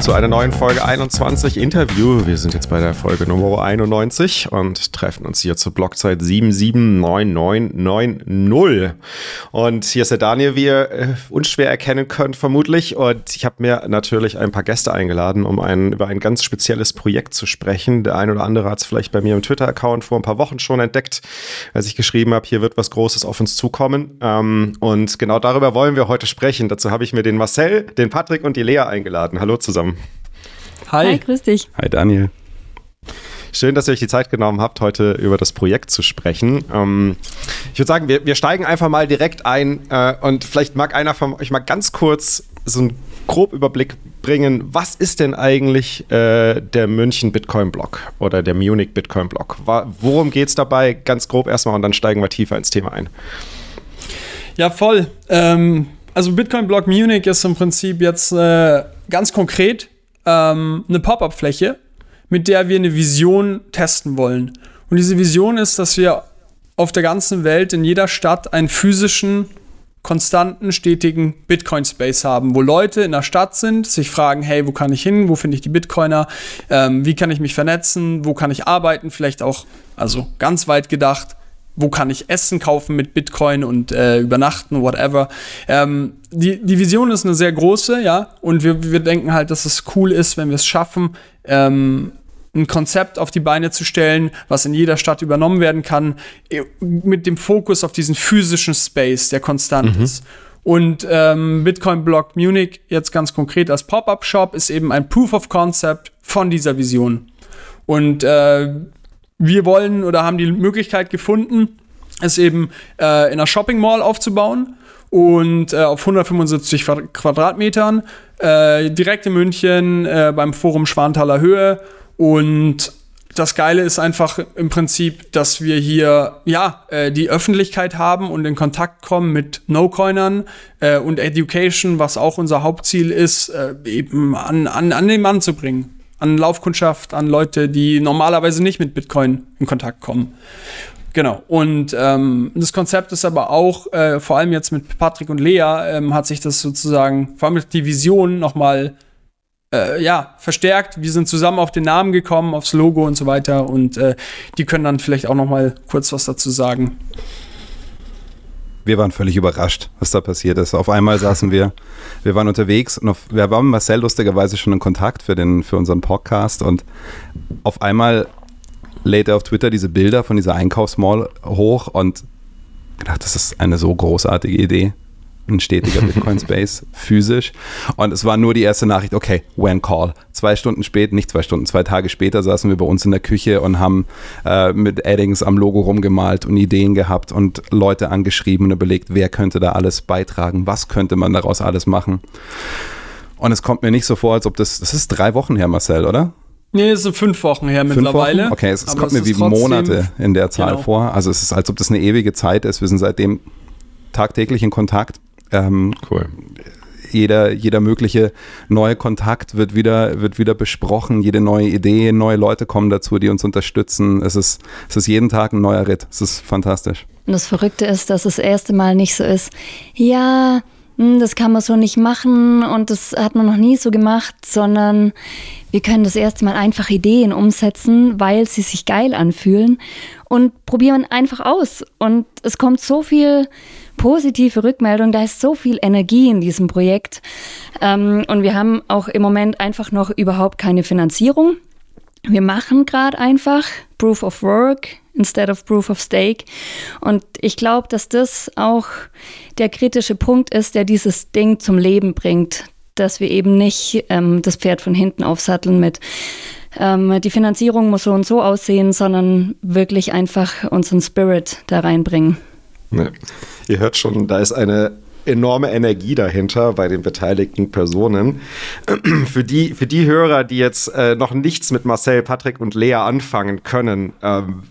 Zu einer neuen Folge 21 Interview. Wir sind jetzt bei der Folge Nummer 91 und treffen uns hier zur Blockzeit 779990. Und hier ist der Daniel, wie ihr äh, unschwer erkennen könnt, vermutlich. Und ich habe mir natürlich ein paar Gäste eingeladen, um ein, über ein ganz spezielles Projekt zu sprechen. Der ein oder andere hat es vielleicht bei mir im Twitter-Account vor ein paar Wochen schon entdeckt, als ich geschrieben habe, hier wird was Großes auf uns zukommen. Ähm, und genau darüber wollen wir heute sprechen. Dazu habe ich mir den Marcel, den Patrick und die Lea eingeladen. Hallo zusammen. Hi. Hi, grüß dich. Hi, Daniel. Schön, dass ihr euch die Zeit genommen habt, heute über das Projekt zu sprechen. Ähm, ich würde sagen, wir, wir, steigen einfach mal direkt ein äh, und vielleicht mag einer von euch mal ganz kurz so einen grob Überblick bringen. Was ist denn eigentlich äh, der München Bitcoin Block oder der Munich Bitcoin Block? Worum geht es dabei? Ganz grob erstmal und dann steigen wir tiefer ins Thema ein. Ja, voll. Ähm, also Bitcoin Block Munich ist im Prinzip jetzt äh, ganz konkret ähm, eine Pop-up-Fläche, mit der wir eine Vision testen wollen. Und diese Vision ist, dass wir auf der ganzen Welt in jeder Stadt einen physischen, konstanten, stetigen Bitcoin-Space haben, wo Leute in der Stadt sind, sich fragen, hey, wo kann ich hin, wo finde ich die Bitcoiner, ähm, wie kann ich mich vernetzen, wo kann ich arbeiten, vielleicht auch, also ganz weit gedacht, wo kann ich Essen kaufen mit Bitcoin und äh, übernachten, whatever. Ähm, die, die Vision ist eine sehr große, ja, und wir, wir denken halt, dass es cool ist, wenn wir es schaffen, ähm, ein Konzept auf die Beine zu stellen, was in jeder Stadt übernommen werden kann, äh, mit dem Fokus auf diesen physischen Space, der konstant mhm. ist. Und ähm, Bitcoin Block Munich, jetzt ganz konkret als Pop-up-Shop, ist eben ein Proof of Concept von dieser Vision. Und äh, wir wollen oder haben die Möglichkeit gefunden, es eben äh, in einer Shopping Mall aufzubauen und äh, auf 175 Quadratmetern, äh, direkt in München äh, beim Forum Schwanthaler Höhe. Und das Geile ist einfach im Prinzip, dass wir hier ja äh, die Öffentlichkeit haben und in Kontakt kommen mit No-Coinern äh, und Education, was auch unser Hauptziel ist, eben an, an, an den Mann zu bringen an Laufkundschaft, an Leute, die normalerweise nicht mit Bitcoin in Kontakt kommen. Genau. Und ähm, das Konzept ist aber auch, äh, vor allem jetzt mit Patrick und Lea, ähm, hat sich das sozusagen, vor allem die Vision nochmal äh, ja, verstärkt. Wir sind zusammen auf den Namen gekommen, aufs Logo und so weiter. Und äh, die können dann vielleicht auch nochmal kurz was dazu sagen wir waren völlig überrascht, was da passiert ist. Auf einmal saßen wir, wir waren unterwegs und auf, wir waren Marcel lustigerweise schon in Kontakt für, den, für unseren Podcast und auf einmal lädt er auf Twitter diese Bilder von dieser Einkaufsmall hoch und gedacht, das ist eine so großartige Idee ein stetiger Bitcoin-Space physisch. Und es war nur die erste Nachricht, okay, when call. Zwei Stunden später, nicht zwei Stunden, zwei Tage später saßen wir bei uns in der Küche und haben äh, mit Addings am Logo rumgemalt und Ideen gehabt und Leute angeschrieben und überlegt, wer könnte da alles beitragen, was könnte man daraus alles machen. Und es kommt mir nicht so vor, als ob das, das ist drei Wochen her, Marcel, oder? Nee, es sind fünf Wochen her fünf mittlerweile. Wochen? Okay, es, es kommt mir wie Monate in der Zahl genau. vor. Also es ist, als ob das eine ewige Zeit ist. Wir sind seitdem tagtäglich in Kontakt. Ähm, cool. Jeder, jeder mögliche neue Kontakt wird wieder, wird wieder besprochen, jede neue Idee, neue Leute kommen dazu, die uns unterstützen. Es ist, es ist jeden Tag ein neuer Ritt. Es ist fantastisch. Und das Verrückte ist, dass das erste Mal nicht so ist, ja, hm, das kann man so nicht machen und das hat man noch nie so gemacht, sondern wir können das erste Mal einfach Ideen umsetzen, weil sie sich geil anfühlen und probieren einfach aus. Und es kommt so viel positive Rückmeldung, da ist so viel Energie in diesem Projekt. Ähm, und wir haben auch im Moment einfach noch überhaupt keine Finanzierung. Wir machen gerade einfach Proof of Work instead of Proof of Stake. Und ich glaube, dass das auch der kritische Punkt ist, der dieses Ding zum Leben bringt, dass wir eben nicht ähm, das Pferd von hinten aufsatteln mit ähm, die Finanzierung muss so und so aussehen, sondern wirklich einfach unseren Spirit da reinbringen. Ne. Ihr hört schon, da ist eine enorme Energie dahinter bei den beteiligten Personen. Für die, für die Hörer, die jetzt äh, noch nichts mit Marcel, Patrick und Lea anfangen können, ähm,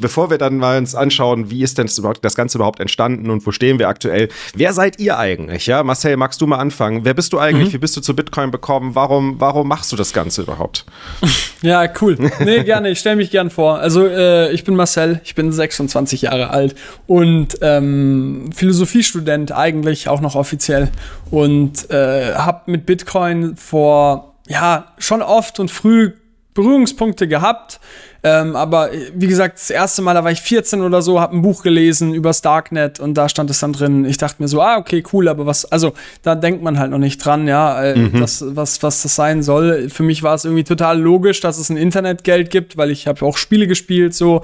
bevor wir dann mal uns anschauen, wie ist denn das, überhaupt, das Ganze überhaupt entstanden und wo stehen wir aktuell, wer seid ihr eigentlich? Ja, Marcel, magst du mal anfangen? Wer bist du eigentlich? Mhm. Wie bist du zu Bitcoin bekommen? Warum, warum machst du das Ganze überhaupt? Ja, cool. Nee, gerne. Ich stelle mich gern vor. Also, äh, ich bin Marcel, ich bin 26 Jahre alt und ähm, Philosophiestudent eigentlich auch noch offiziell und äh, habe mit Bitcoin vor ja, schon oft und früh Berührungspunkte gehabt. Ähm, aber wie gesagt, das erste Mal, da war ich 14 oder so, habe ein Buch gelesen übers Darknet und da stand es dann drin. Ich dachte mir so, ah, okay, cool, aber was, also da denkt man halt noch nicht dran, ja, äh, mhm. das, was, was das sein soll. Für mich war es irgendwie total logisch, dass es ein Internetgeld gibt, weil ich habe auch Spiele gespielt, so.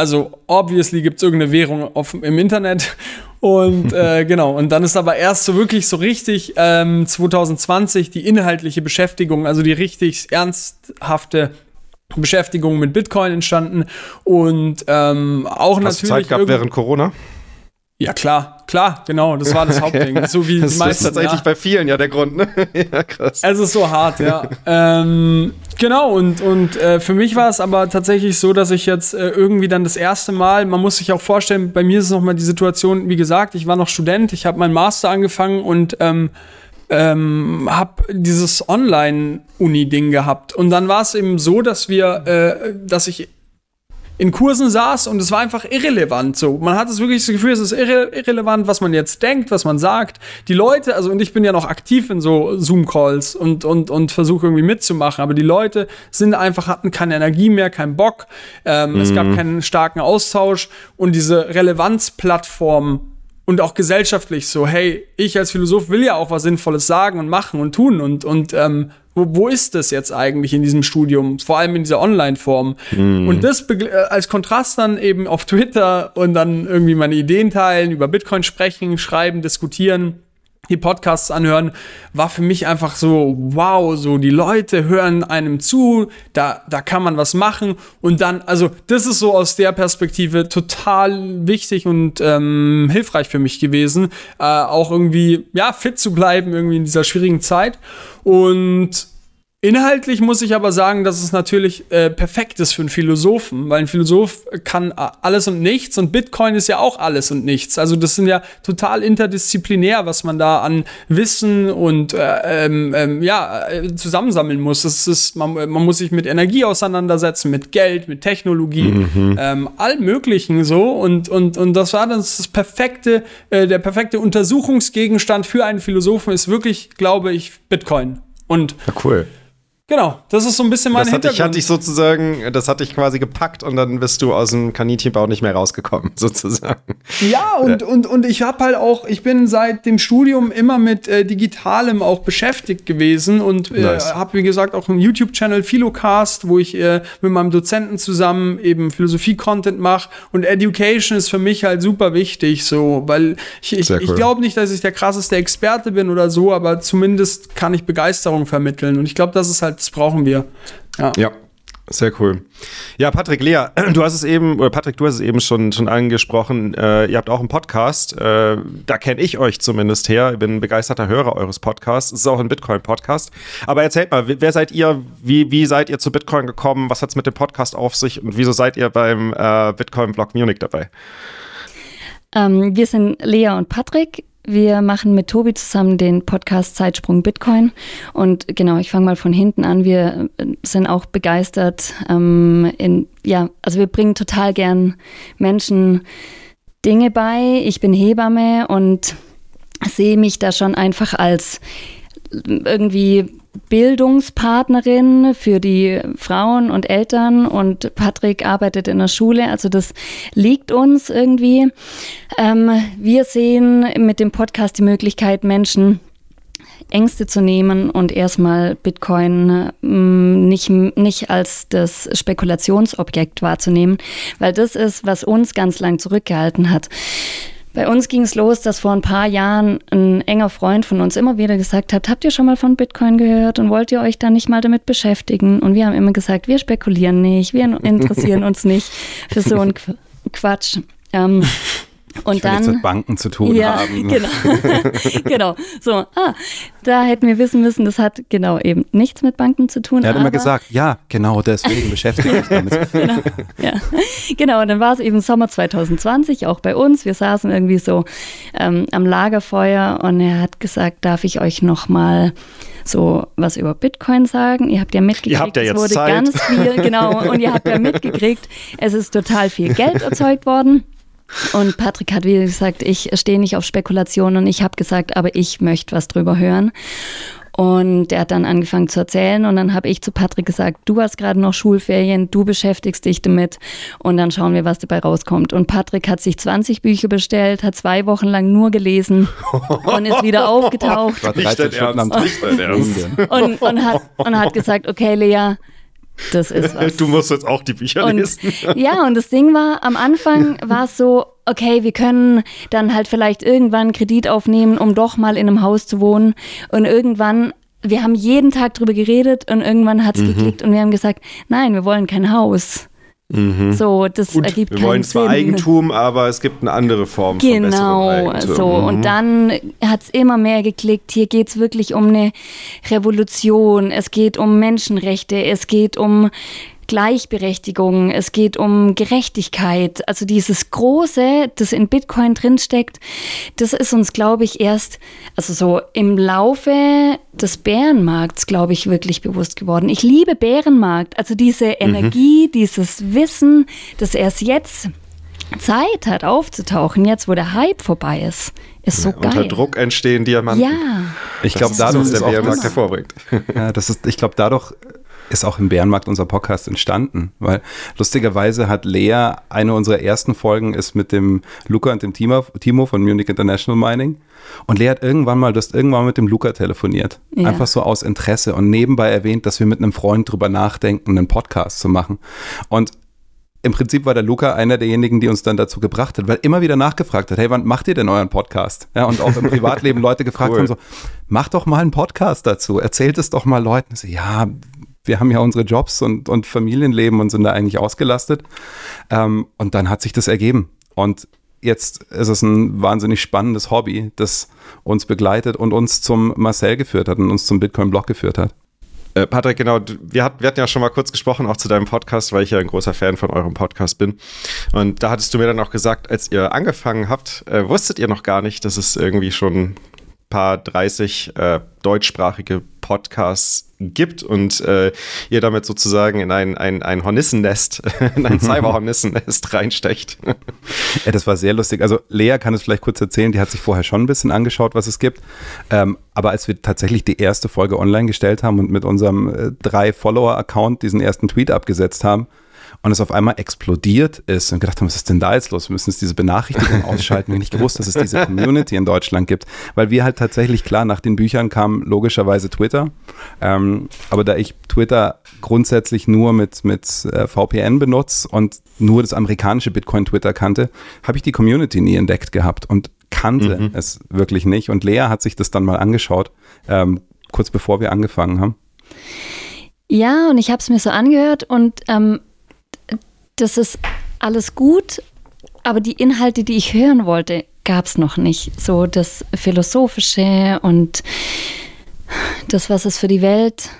Also, obviously gibt es irgendeine Währung auf, im Internet. Und äh, genau, und dann ist aber erst so wirklich so richtig ähm, 2020 die inhaltliche Beschäftigung, also die richtig ernsthafte Beschäftigung mit Bitcoin entstanden und ähm, auch Hast natürlich. Zeit gehabt während Corona? Ja, klar, klar, genau, das war das Hauptding. So wie das die meisten, ist tatsächlich ja. bei vielen ja der Grund, ne? ja, krass. Es ist so hart, ja. ähm, genau, und, und äh, für mich war es aber tatsächlich so, dass ich jetzt äh, irgendwie dann das erste Mal, man muss sich auch vorstellen, bei mir ist es nochmal die Situation, wie gesagt, ich war noch Student, ich habe meinen Master angefangen und ähm, ähm, habe dieses Online-Uni-Ding gehabt. Und dann war es eben so, dass wir, äh, dass ich in Kursen saß und es war einfach irrelevant. So, man hat es wirklich das Gefühl, es ist irre irrelevant, was man jetzt denkt, was man sagt. Die Leute, also und ich bin ja noch aktiv in so Zoom-Calls und, und, und versuche irgendwie mitzumachen, aber die Leute sind einfach, hatten keine Energie mehr, keinen Bock. Ähm, mhm. Es gab keinen starken Austausch und diese Relevanzplattform und auch gesellschaftlich so, hey, ich als Philosoph will ja auch was Sinnvolles sagen und machen und tun und, und ähm, wo, wo ist das jetzt eigentlich in diesem Studium, vor allem in dieser Online-Form? Mm. Und das äh, als Kontrast dann eben auf Twitter und dann irgendwie meine Ideen teilen, über Bitcoin sprechen, schreiben, diskutieren die Podcasts anhören, war für mich einfach so, wow, so die Leute hören einem zu, da, da kann man was machen. Und dann, also das ist so aus der Perspektive total wichtig und ähm, hilfreich für mich gewesen, äh, auch irgendwie, ja, fit zu bleiben irgendwie in dieser schwierigen Zeit. Und Inhaltlich muss ich aber sagen, dass es natürlich äh, perfekt ist für einen Philosophen, weil ein Philosoph kann alles und nichts und Bitcoin ist ja auch alles und nichts. Also das sind ja total interdisziplinär, was man da an Wissen und äh, ähm, ähm, ja äh, zusammensammeln muss. Das ist, man, man, muss sich mit Energie auseinandersetzen, mit Geld, mit Technologie, mhm. ähm, all möglichen so und und und das war dann das perfekte, äh, der perfekte Untersuchungsgegenstand für einen Philosophen ist wirklich, glaube ich, Bitcoin. Und ja, cool. Genau, das ist so ein bisschen mein das hatte ich, hatte ich sozusagen, das hatte ich quasi gepackt und dann bist du aus dem Kaninchenbau nicht mehr rausgekommen, sozusagen. Ja, und, ja. und, und ich habe halt auch, ich bin seit dem Studium immer mit äh, Digitalem auch beschäftigt gewesen und äh, nice. habe, wie gesagt, auch einen YouTube-Channel Philocast, wo ich äh, mit meinem Dozenten zusammen eben Philosophie-Content mache und Education ist für mich halt super wichtig, so, weil ich, ich, cool. ich glaube nicht, dass ich der krasseste Experte bin oder so, aber zumindest kann ich Begeisterung vermitteln und ich glaube, das ist halt das brauchen wir. Ja. ja. Sehr cool. Ja, Patrick, Lea, du hast es eben, oder Patrick, du hast es eben schon, schon angesprochen. Äh, ihr habt auch einen Podcast. Äh, da kenne ich euch zumindest her. Ich bin ein begeisterter Hörer eures Podcasts. Es ist auch ein Bitcoin-Podcast. Aber erzählt mal, wer seid ihr? Wie, wie seid ihr zu Bitcoin gekommen? Was hat es mit dem Podcast auf sich? Und wieso seid ihr beim äh, Bitcoin-Blog Munich dabei? Ähm, wir sind Lea und Patrick. Wir machen mit Tobi zusammen den Podcast Zeitsprung Bitcoin. Und genau, ich fange mal von hinten an. Wir äh, sind auch begeistert. Ähm, in, ja, also wir bringen total gern Menschen Dinge bei. Ich bin Hebamme und sehe mich da schon einfach als irgendwie Bildungspartnerin für die Frauen und Eltern und Patrick arbeitet in der Schule. Also das liegt uns irgendwie. Ähm, wir sehen mit dem Podcast die Möglichkeit, Menschen Ängste zu nehmen und erstmal Bitcoin ähm, nicht, nicht als das Spekulationsobjekt wahrzunehmen, weil das ist, was uns ganz lang zurückgehalten hat. Bei uns ging es los, dass vor ein paar Jahren ein enger Freund von uns immer wieder gesagt hat, habt ihr schon mal von Bitcoin gehört und wollt ihr euch da nicht mal damit beschäftigen? Und wir haben immer gesagt, wir spekulieren nicht, wir interessieren uns nicht für so einen Quatsch. Ähm, und ich dann mit Banken zu tun ja, haben. Genau. genau. So, ah, da hätten wir wissen müssen, das hat genau eben nichts mit Banken zu tun. Er hat immer gesagt, ja, genau, deswegen beschäftige ich mich damit. genau, ja. genau, und dann war es eben Sommer 2020, auch bei uns. Wir saßen irgendwie so ähm, am Lagerfeuer und er hat gesagt, darf ich euch nochmal so was über Bitcoin sagen. Ihr habt ja mitgekriegt, ihr habt ja jetzt es wurde Zeit. ganz viel, genau, und ihr habt ja mitgekriegt, es ist total viel Geld erzeugt worden. Und Patrick hat wieder gesagt, ich stehe nicht auf Spekulationen und ich habe gesagt, aber ich möchte was drüber hören. Und er hat dann angefangen zu erzählen und dann habe ich zu Patrick gesagt, du hast gerade noch Schulferien, du beschäftigst dich damit und dann schauen wir, was dabei rauskommt. Und Patrick hat sich 20 Bücher bestellt, hat zwei Wochen lang nur gelesen und ist wieder aufgetaucht. War 13 Stunden am Tag. Und, und, hat, und hat gesagt, okay, Lea, das ist was. Du musst jetzt auch die Bücher Und, lesen. ja, und das Ding war, am Anfang war es so, okay, wir können dann halt vielleicht irgendwann Kredit aufnehmen, um doch mal in einem Haus zu wohnen. Und irgendwann, wir haben jeden Tag drüber geredet und irgendwann hat es Mhm. geklickt und wir haben gesagt, nein, wir wollen kein Haus. So, das ergibt Mhm. Wir keinen wollen zwar Sinn. Eigentum, aber es gibt eine andere Form von besserem Genau, so. Mhm. Und dann hat es immer mehr geklickt. Hier geht es wirklich um eine Revolution. Es geht um Menschenrechte. Es geht um Gleichberechtigung. Es geht um Gerechtigkeit. Also dieses Große, das in Bitcoin drinsteckt, das ist uns, glaube ich, erst, also so im Laufe des Bärenmarkts, glaube ich, wirklich bewusst geworden. Ich liebe Bärenmarkt. Also diese Energie, dieses Wissen, dass erst jetzt Zeit hat aufzutauchen, jetzt wo der Hype vorbei ist, ist so Unter geil. Druck entstehen Diamanten. Ja, Ich glaube, Das dadurch ist ist der Bärenmarkt das, hervorbringt. ja, das ist, ich glaube, dadurch ist auch im Bärenmarkt unser Podcast entstanden, weil lustigerweise hat Lea eine unserer ersten Folgen ist mit dem Luca und dem Timo, Timo von Munich International Mining und Lea hat irgendwann mal, du hast irgendwann mit dem Luca telefoniert, Ja. einfach so aus Interesse und nebenbei erwähnt, dass wir mit einem Freund drüber nachdenken, einen Podcast zu machen und im Prinzip war der Luca einer derjenigen, die uns dann dazu gebracht hat, weil immer wieder nachgefragt hat, hey, wann macht ihr denn euren Podcast? Ja, und auch im Privatleben Leute gefragt Cool. haben so, mach doch mal einen Podcast dazu, erzählt es doch mal Leuten. So, ja, wir haben ja unsere Jobs und, und Familienleben und sind da eigentlich ausgelastet. Ähm, und dann hat sich das ergeben. Und jetzt ist es ein wahnsinnig spannendes Hobby, das uns begleitet und uns zum Marcel geführt hat und uns zum Bitcoin-Blog geführt hat. Äh, Patrick, genau, wir, hat, wir hatten ja schon mal kurz gesprochen, auch zu deinem Podcast, weil ich ja ein großer Fan von eurem Podcast bin. Und da hattest du mir dann auch gesagt, als ihr angefangen habt, äh, wusstet ihr noch gar nicht, dass es irgendwie schon paar 30 äh, deutschsprachige Podcasts gibt und äh, ihr damit sozusagen in ein, ein, ein Hornissennest, in ein Cyber-Hornissennest reinstecht. Ja, das war sehr lustig. Also Lea kann es vielleicht kurz erzählen, die hat sich vorher schon ein bisschen angeschaut, was es gibt. Ähm, aber als wir tatsächlich die erste Folge online gestellt haben und mit unserem äh, drei Follower-Account diesen ersten Tweet abgesetzt haben und es auf einmal explodiert ist und gedacht haben, was ist denn da jetzt los? Wir müssen jetzt diese Benachrichtigung ausschalten. Wir haben nicht gewusst, dass es diese Community in Deutschland gibt. Weil wir halt tatsächlich, klar, nach den Büchern kam logischerweise Twitter. Ähm, aber da ich Twitter grundsätzlich nur mit, mit äh, VPN benutze und nur das amerikanische Bitcoin-Twitter kannte, habe ich die Community nie entdeckt gehabt und kannte es wirklich nicht. Und Lea hat sich das dann mal angeschaut, ähm, kurz bevor wir angefangen haben. Ja, und ich habe es mir so angehört und ähm, das ist alles gut, aber die Inhalte, die ich hören wollte, gab es noch nicht. So das Philosophische und das, was es für die Welt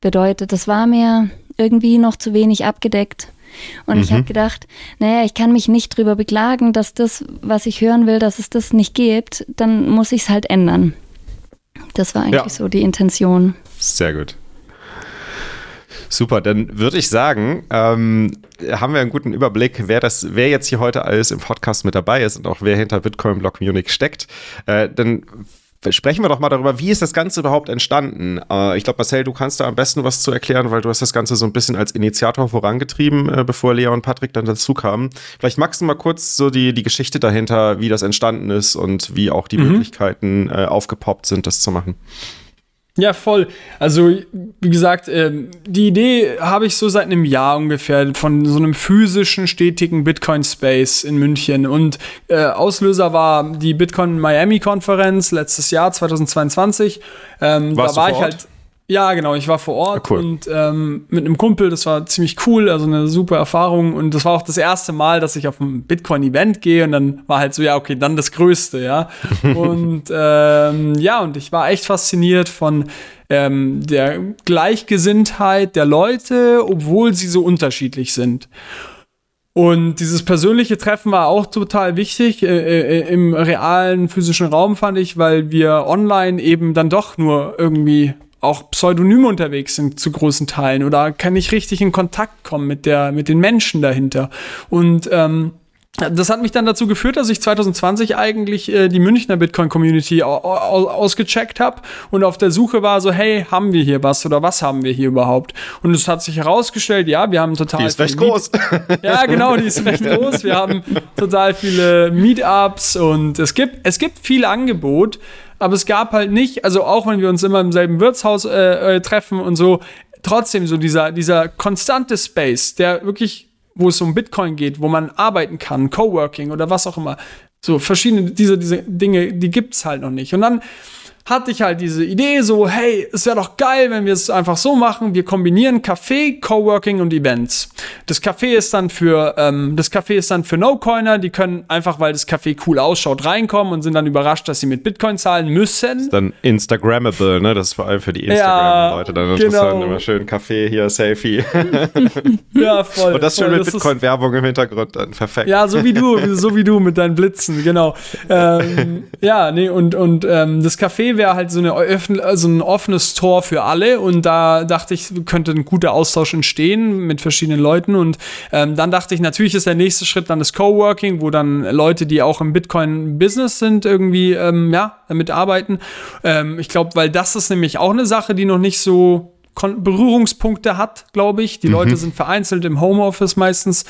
bedeutet, das war mir irgendwie noch zu wenig abgedeckt. Und ich habe gedacht, naja, ich kann mich nicht drüber beklagen, dass das, was ich hören will, dass es das nicht gibt, dann muss ich es halt ändern. Das war eigentlich Ja. so die Intention. Sehr gut. Super, dann würde ich sagen, ähm, haben wir einen guten Überblick, wer das, wer jetzt hier heute alles im Podcast mit dabei ist und auch wer hinter Bitcoin Block Munich steckt. Äh, dann sprechen wir doch mal darüber, wie ist das Ganze überhaupt entstanden? Äh, ich glaube, Marcel, du kannst da am besten was zu erklären, weil du hast das Ganze so ein bisschen als Initiator vorangetrieben, äh, bevor Lea und Patrick dann dazu kamen. Vielleicht magst du mal kurz so die, die Geschichte dahinter, wie das entstanden ist und wie auch die Möglichkeiten äh, aufgepoppt sind, das zu machen. Ja, voll. Also, wie gesagt, ähm, die Idee habe ich so seit einem Jahr ungefähr von so einem physischen, stetigen Bitcoin-Space in München. Und äh, Auslöser war die Bitcoin Miami-Konferenz letztes Jahr, 2022. Ähm, Warst da war ich halt. Ja, genau, ich war vor Ort Ah, cool. und ähm, mit einem Kumpel, das war ziemlich cool, also eine super Erfahrung und das war auch das erste Mal, dass ich auf ein Bitcoin-Event gehe und dann war halt so, ja, okay, dann das Größte, ja. und ähm, ja, und ich war echt fasziniert von ähm, der Gleichgesinntheit der Leute, obwohl sie so unterschiedlich sind. Und dieses persönliche Treffen war auch total wichtig äh, äh, im realen physischen Raum, fand ich, weil wir online eben dann doch nur irgendwie auch pseudonym unterwegs sind zu großen Teilen oder kann nicht richtig in Kontakt kommen mit der mit den Menschen dahinter. Und ähm, das hat mich dann dazu geführt, dass ich 2020 eigentlich äh, die Münchner Bitcoin-Community ausgecheckt habe und auf der Suche war so, hey, haben wir hier was oder was haben wir hier überhaupt? Und es hat sich herausgestellt, ja, wir haben total. Die ist recht groß. Ja, genau, die ist recht groß. Wir haben total viele Meetups und es gibt, es gibt viel Angebot, aber es gab halt nicht, also auch wenn wir uns immer im selben Wirtshaus äh, äh, treffen und so, trotzdem so dieser, dieser konstante Space, der wirklich wo es um Bitcoin geht, wo man arbeiten kann, Coworking oder was auch immer. So verschiedene, diese, diese Dinge, die gibt es halt noch nicht. Und dann hatte ich halt diese Idee so, hey, es wäre doch geil, wenn wir es einfach so machen. Wir kombinieren Café, Coworking und Events. Das Café ist dann für ähm, das Café ist dann für No-Coiner. Die können einfach, weil das Café cool ausschaut, reinkommen und sind dann überrascht, dass sie mit Bitcoin zahlen müssen. Ist dann Instagrammable, ne? Das ist vor allem für die Instagram-Leute dann interessant. Genau. Immer schön Kaffee hier, Selfie. ja, voll. Und das schön mit Bitcoin-Werbung im Hintergrund dann. Perfekt. Ja, so wie du, so wie du mit deinen Blitzen, genau. Ähm, ja, nee, und, und ähm, das Café wäre halt so, eine, also ein offenes Tor für alle und da dachte ich, könnte ein guter Austausch entstehen mit verschiedenen Leuten und ähm, dann dachte ich, natürlich ist der nächste Schritt dann das Coworking, wo dann Leute, die auch im Bitcoin-Business sind, irgendwie, ähm, ja, damit arbeiten. Ähm, ich glaube, weil das ist nämlich auch eine Sache, die noch nicht so Berührungspunkte hat, glaube ich. Die mhm. Leute sind vereinzelt im Homeoffice meistens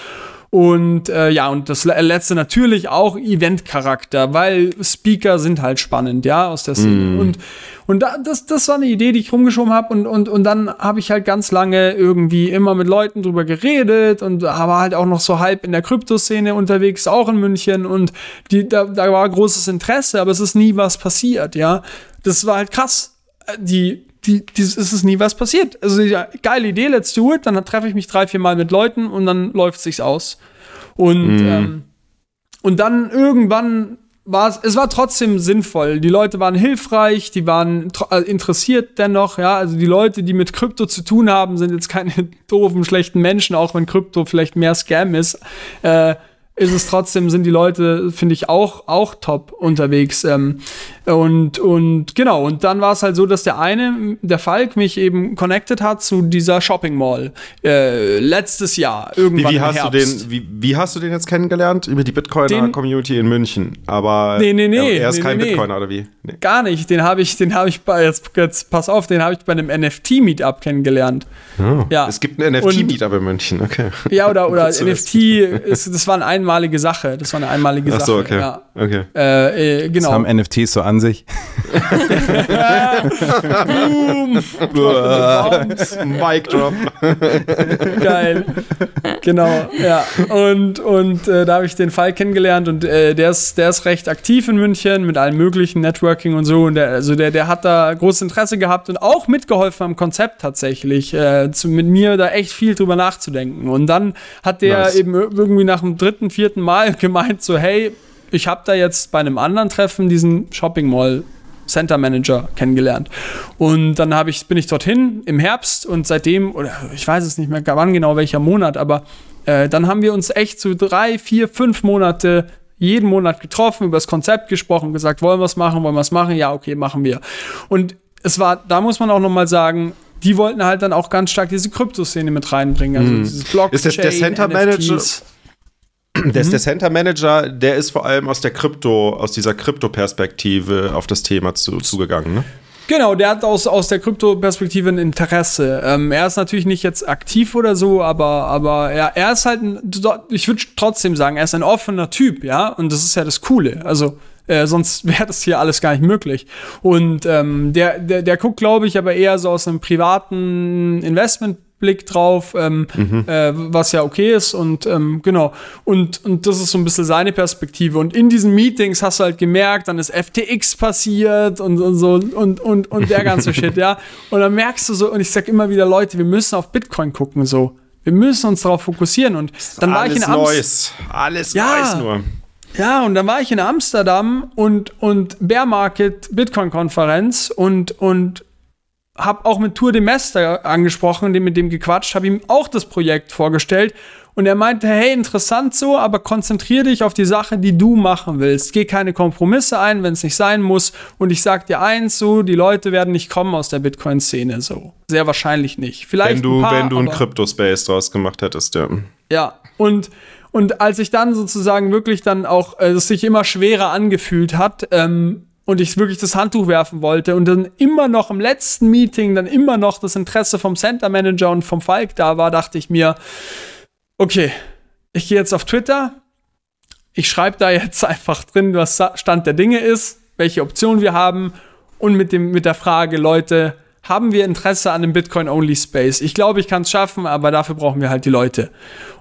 und äh, ja, und das letzte natürlich auch Event-Charakter, weil Speaker sind halt spannend, ja, aus der Szene. Mm. Und, und da, das, das war eine Idee, die ich rumgeschoben habe. Und, und, und dann habe ich halt ganz lange irgendwie immer mit Leuten drüber geredet und war halt auch noch so halb in der Kryptoszene unterwegs, auch in München. Und die, da, da war großes Interesse, aber es ist nie was passiert, ja. Das war halt krass. Äh, die die, die, ist es nie was passiert. Also, ja, geile Idee, let's do it. Dann treffe ich mich drei, vier Mal mit Leuten und dann läuft es sich aus. Und, mm. ähm, und dann irgendwann war es, es war trotzdem sinnvoll. Die Leute waren hilfreich, die waren äh, interessiert dennoch, ja. Also die Leute, die mit Krypto zu tun haben, sind jetzt keine doofen, schlechten Menschen, auch wenn Krypto vielleicht mehr Scam ist. Äh, ist es trotzdem, sind die Leute, finde ich, auch, auch top unterwegs. Ähm, und, und genau, und dann war es halt so, dass der eine, der Falk, mich eben connected hat zu dieser Shopping Mall äh, letztes Jahr, irgendwann wie, wie hast Herbst. Du den, wie, wie hast du den jetzt kennengelernt? Über die Bitcoiner-Community in München. Aber nee, nee, nee, er, ist nee, kein nee, Bitcoiner, oder wie? Nee. Gar nicht. Den habe ich, den habe ich bei, jetzt, jetzt pass auf, den habe ich bei einem NFT-Meetup kennengelernt. Oh, ja. Es gibt ein NFT-Meetup in München, okay. Ja, oder, oder NFT, ist, das war eine einmalige Sache. Das war eine einmalige Sache. Ach so, okay. Ja. okay. Äh, äh, genau. Das haben NFTs so an sich. Boom! Mic drop. Geil. Genau, ja. Und, und äh, da habe ich den Fall kennengelernt und äh, der, ist, der ist recht aktiv in München mit allem möglichen Networking und so. Und der, also der, der hat da großes Interesse gehabt und auch mitgeholfen am Konzept tatsächlich, äh, zu, mit mir da echt viel drüber nachzudenken. Und dann hat der nice. eben irgendwie nach dem dritten, vierten Mal gemeint, so, hey, ich habe da jetzt bei einem anderen Treffen diesen Shopping Mall Center Manager kennengelernt. Und dann ich, bin ich dorthin im Herbst und seitdem, oder ich weiß es nicht mehr wann genau welcher Monat, aber äh, dann haben wir uns echt so drei, vier, fünf Monate jeden Monat getroffen, über das Konzept gesprochen, gesagt, wollen wir es machen, wollen wir es machen? Ja, okay, machen wir. Und es war, da muss man auch noch mal sagen, die wollten halt dann auch ganz stark diese Kryptoszene mit reinbringen. Also mhm. dieses Blockchain, Ist das der Center Manager? Der, mhm. der Center Manager, der ist vor allem aus der Krypto, aus dieser Krypto-Perspektive auf das Thema zu, zugegangen, ne? Genau, der hat aus, aus der Krypto-Perspektive ein Interesse. Ähm, er ist natürlich nicht jetzt aktiv oder so, aber, aber er, er ist halt, ein, ich würde trotzdem sagen, er ist ein offener Typ, ja, und das ist ja das Coole. Also, äh, sonst wäre das hier alles gar nicht möglich. Und ähm, der, der, der guckt, glaube ich, aber eher so aus einem privaten Investment Blick drauf, ähm, mhm. äh, was ja okay ist und ähm, genau. Und, und das ist so ein bisschen seine Perspektive. Und in diesen Meetings hast du halt gemerkt, dann ist FTX passiert und, und so und, und, und der ganze Shit, ja. Und dann merkst du so, und ich sag immer wieder, Leute, wir müssen auf Bitcoin gucken, so. Wir müssen uns darauf fokussieren. Und dann war ich in Amsterdam. Neues. Alles ja, Neues nur. Ja, und dann war ich in Amsterdam und, und Bear Market Bitcoin Konferenz und, und habe auch mit Tour de Mester angesprochen, mit dem gequatscht, habe ihm auch das Projekt vorgestellt und er meinte, hey, interessant so, aber konzentriere dich auf die Sache, die du machen willst. Geh keine Kompromisse ein, wenn es nicht sein muss. Und ich sag dir eins, so, die Leute werden nicht kommen aus der Bitcoin-Szene, so. Sehr wahrscheinlich nicht. Vielleicht wenn du, ein paar, wenn du einen Crypto-Space draus gemacht hättest, ja. Ja, Und, und als ich dann sozusagen wirklich dann auch, äh, es sich immer schwerer angefühlt hat, ähm, und ich wirklich das Handtuch werfen wollte und dann immer noch im letzten Meeting dann immer noch das Interesse vom Center Manager und vom Falk da war, dachte ich mir, okay, ich gehe jetzt auf Twitter, ich schreibe da jetzt einfach drin, was Stand der Dinge ist, welche Optionen wir haben und mit, dem, mit der Frage, Leute, haben wir Interesse an dem Bitcoin-Only-Space? Ich glaube, ich kann es schaffen, aber dafür brauchen wir halt die Leute.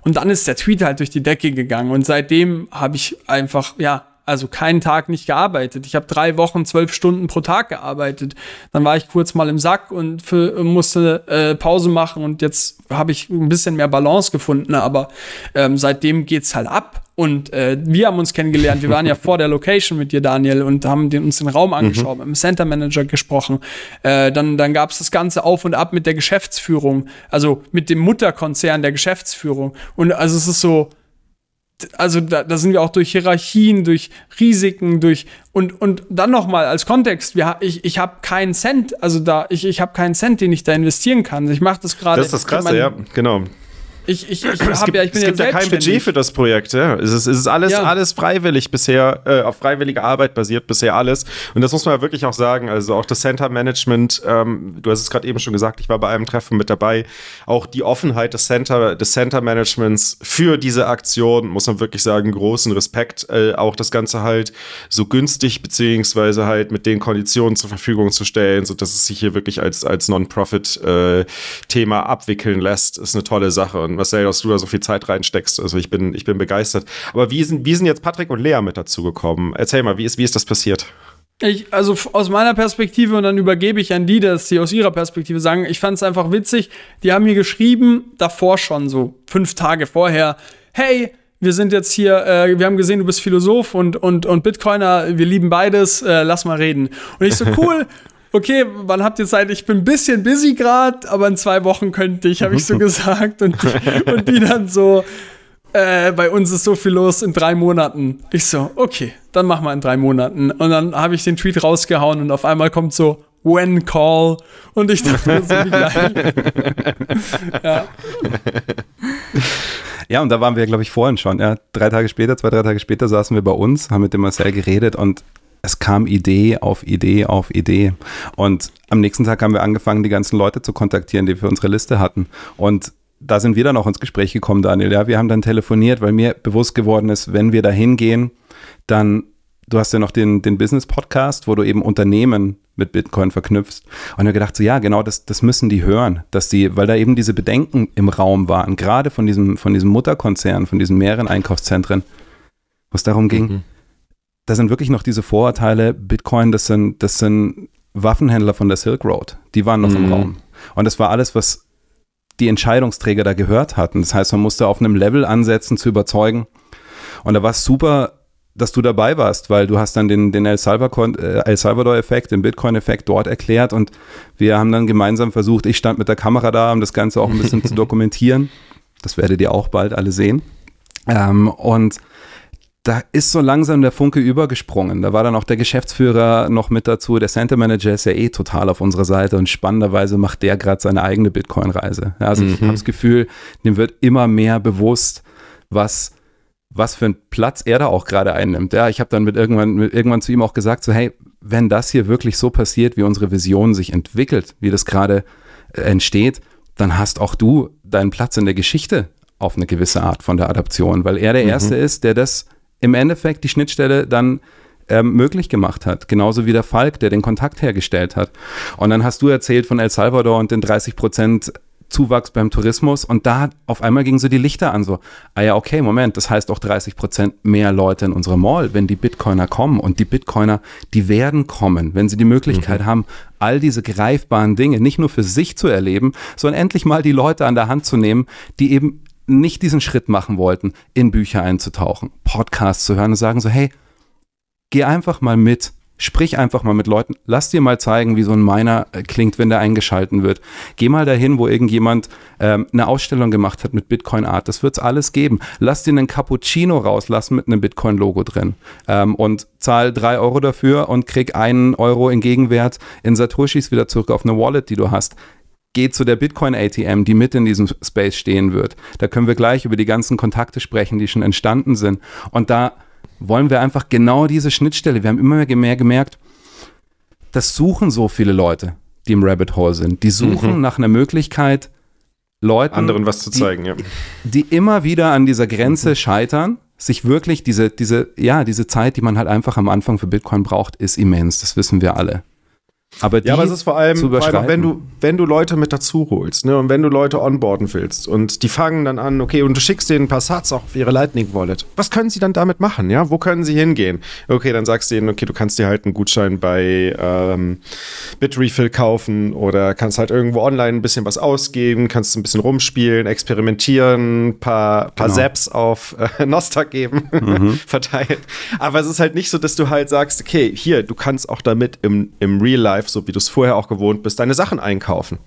Und dann ist der Tweet halt durch die Decke gegangen und seitdem habe ich einfach, ja, also keinen Tag nicht gearbeitet. Ich habe drei Wochen, zwölf Stunden pro Tag gearbeitet. Dann war ich kurz mal im Sack und für, musste äh, Pause machen und jetzt habe ich ein bisschen mehr Balance gefunden, aber ähm, seitdem geht's halt ab. Und äh, wir haben uns kennengelernt. Wir waren ja vor der Location mit dir, Daniel, und haben den, uns den Raum angeschaut, mhm. mit dem Center Manager gesprochen. Äh, dann dann gab es das Ganze auf und ab mit der Geschäftsführung, also mit dem Mutterkonzern der Geschäftsführung. Und also es ist so, also da, da sind wir auch durch Hierarchien, durch Risiken, durch und und dann noch mal als Kontext, wir, ich ich habe keinen Cent, also da ich ich habe keinen Cent, den ich da investieren kann. Ich mache das gerade. Das ist das Krasse, ja, genau. Ich, ich, ich, es gibt, ja, ich bin es gibt ja, kein Budget für das Projekt. Ja. Es, ist, es ist alles, ja. alles freiwillig bisher, äh, auf freiwillige Arbeit basiert bisher alles. Und das muss man wirklich auch sagen. Also auch das Center Management, ähm, du hast es gerade eben schon gesagt, ich war bei einem Treffen mit dabei. Auch die Offenheit des Center, des Center Managements für diese Aktion, muss man wirklich sagen, großen Respekt. Äh, auch das Ganze halt so günstig, beziehungsweise halt mit den Konditionen zur Verfügung zu stellen, sodass es sich hier wirklich als, als Non-Profit-Thema äh, abwickeln lässt, ist eine tolle Sache. Und Marcel, dass du da so viel Zeit reinsteckst. Also ich bin, ich bin begeistert. Aber wie sind, wie sind jetzt Patrick und Lea mit dazu gekommen? Erzähl mal, wie ist, wie ist das passiert? Ich, also aus meiner Perspektive und dann übergebe ich an die, dass sie aus ihrer Perspektive sagen, ich fand es einfach witzig. Die haben mir geschrieben, davor schon, so fünf Tage vorher, hey, wir sind jetzt hier, äh, wir haben gesehen, du bist Philosoph und, und, und Bitcoiner, wir lieben beides, äh, lass mal reden. Und ich so, cool, okay, wann habt ihr Zeit? Ich bin ein bisschen busy gerade, aber in zwei Wochen könnte ich, habe ich so gesagt. Und die, und die dann so, äh, bei uns ist so viel los in drei Monaten. Ich so, okay, dann machen wir in drei Monaten. Und dann habe ich den Tweet rausgehauen und auf einmal kommt so, when call. Und ich dachte mir so, wie geil. ja. Ja, und da waren wir, glaube ich, vorhin schon. Ja, drei Tage später, zwei, drei Tage später saßen wir bei uns, haben mit dem Marcel geredet und es kam Idee auf Idee auf Idee. Und am nächsten Tag haben wir angefangen, die ganzen Leute zu kontaktieren, die wir für unsere Liste hatten. Und da sind wir dann auch ins Gespräch gekommen, Daniel. Ja, wir haben dann telefoniert, weil mir bewusst geworden ist, wenn wir da hingehen, dann, du hast ja noch den, den Business-Podcast, wo du eben Unternehmen mit Bitcoin verknüpfst. Und wir gedacht, so ja, genau, das, das müssen die hören, dass die, weil da eben diese Bedenken im Raum waren, gerade von diesem, von diesem Mutterkonzern, von diesen mehreren Einkaufszentren, wo es darum ging, mhm da sind wirklich noch diese Vorurteile, Bitcoin, das sind, das sind Waffenhändler von der Silk Road, die waren noch mhm. im Raum. Und das war alles, was die Entscheidungsträger da gehört hatten. Das heißt, man musste auf einem Level ansetzen, zu überzeugen. Und da war es super, dass du dabei warst, weil du hast dann den, den El äh, Salvador-Effekt, den Bitcoin-Effekt dort erklärt und wir haben dann gemeinsam versucht, ich stand mit der Kamera da, um das Ganze auch ein bisschen zu dokumentieren. Das werdet ihr auch bald alle sehen. Ähm, und da ist so langsam der Funke übergesprungen. Da war dann auch der Geschäftsführer noch mit dazu. Der Center Manager ist ja eh total auf unserer Seite und spannenderweise macht der gerade seine eigene Bitcoin-Reise. Also mhm. ich habe das Gefühl, dem wird immer mehr bewusst, was, was für einen Platz er da auch gerade einnimmt. Ja, ich habe dann mit irgendwann, mit irgendwann zu ihm auch gesagt, so hey, wenn das hier wirklich so passiert, wie unsere Vision sich entwickelt, wie das gerade äh, entsteht, dann hast auch du deinen Platz in der Geschichte auf eine gewisse Art von der Adaption, weil er der mhm. Erste ist, der das im Endeffekt die Schnittstelle dann ähm, möglich gemacht hat. Genauso wie der Falk, der den Kontakt hergestellt hat. Und dann hast du erzählt von El Salvador und den 30 Prozent Zuwachs beim Tourismus und da auf einmal gingen so die Lichter an, so, ah ja, okay, Moment, das heißt auch 30 Prozent mehr Leute in unserer Mall, wenn die Bitcoiner kommen und die Bitcoiner, die werden kommen, wenn sie die Möglichkeit mhm. haben, all diese greifbaren Dinge nicht nur für sich zu erleben, sondern endlich mal die Leute an der Hand zu nehmen, die eben nicht diesen Schritt machen wollten, in Bücher einzutauchen, Podcasts zu hören und sagen so, hey, geh einfach mal mit, sprich einfach mal mit Leuten, lass dir mal zeigen, wie so ein Miner äh, klingt, wenn der eingeschalten wird. Geh mal dahin, wo irgendjemand ähm, eine Ausstellung gemacht hat mit Bitcoin Art, das wird es alles geben. Lass dir einen Cappuccino rauslassen mit einem Bitcoin-Logo drin ähm, und zahl drei Euro dafür und krieg einen Euro in Gegenwert in Satoshis wieder zurück auf eine Wallet, die du hast geht zu der Bitcoin ATM, die mit in diesem Space stehen wird. Da können wir gleich über die ganzen Kontakte sprechen, die schon entstanden sind. Und da wollen wir einfach genau diese Schnittstelle. Wir haben immer mehr gemerkt, das suchen so viele Leute, die im Rabbit Hole sind. Die suchen mhm. nach einer Möglichkeit, Leuten, anderen was zu zeigen, die, ja. die immer wieder an dieser Grenze mhm. scheitern, sich wirklich diese, diese, ja, diese Zeit, die man halt einfach am Anfang für Bitcoin braucht, ist immens. Das wissen wir alle. Aber ja, aber es ist vor allem, vor allem wenn, du, wenn du Leute mit dazu holst ne, und wenn du Leute onboarden willst und die fangen dann an, okay, und du schickst denen ein paar Satz auf ihre Lightning Wallet. Was können sie dann damit machen? Ja, wo können sie hingehen? Okay, dann sagst du ihnen, okay, du kannst dir halt einen Gutschein bei ähm, Bitrefill kaufen oder kannst halt irgendwo online ein bisschen was ausgeben, kannst ein bisschen rumspielen, experimentieren, ein paar, paar genau. Zaps auf äh, Nostar geben, mhm. verteilen. Aber es ist halt nicht so, dass du halt sagst, okay, hier, du kannst auch damit im, im Real Life live, so wie du es vorher auch gewohnt bist, deine Sachen einkaufen.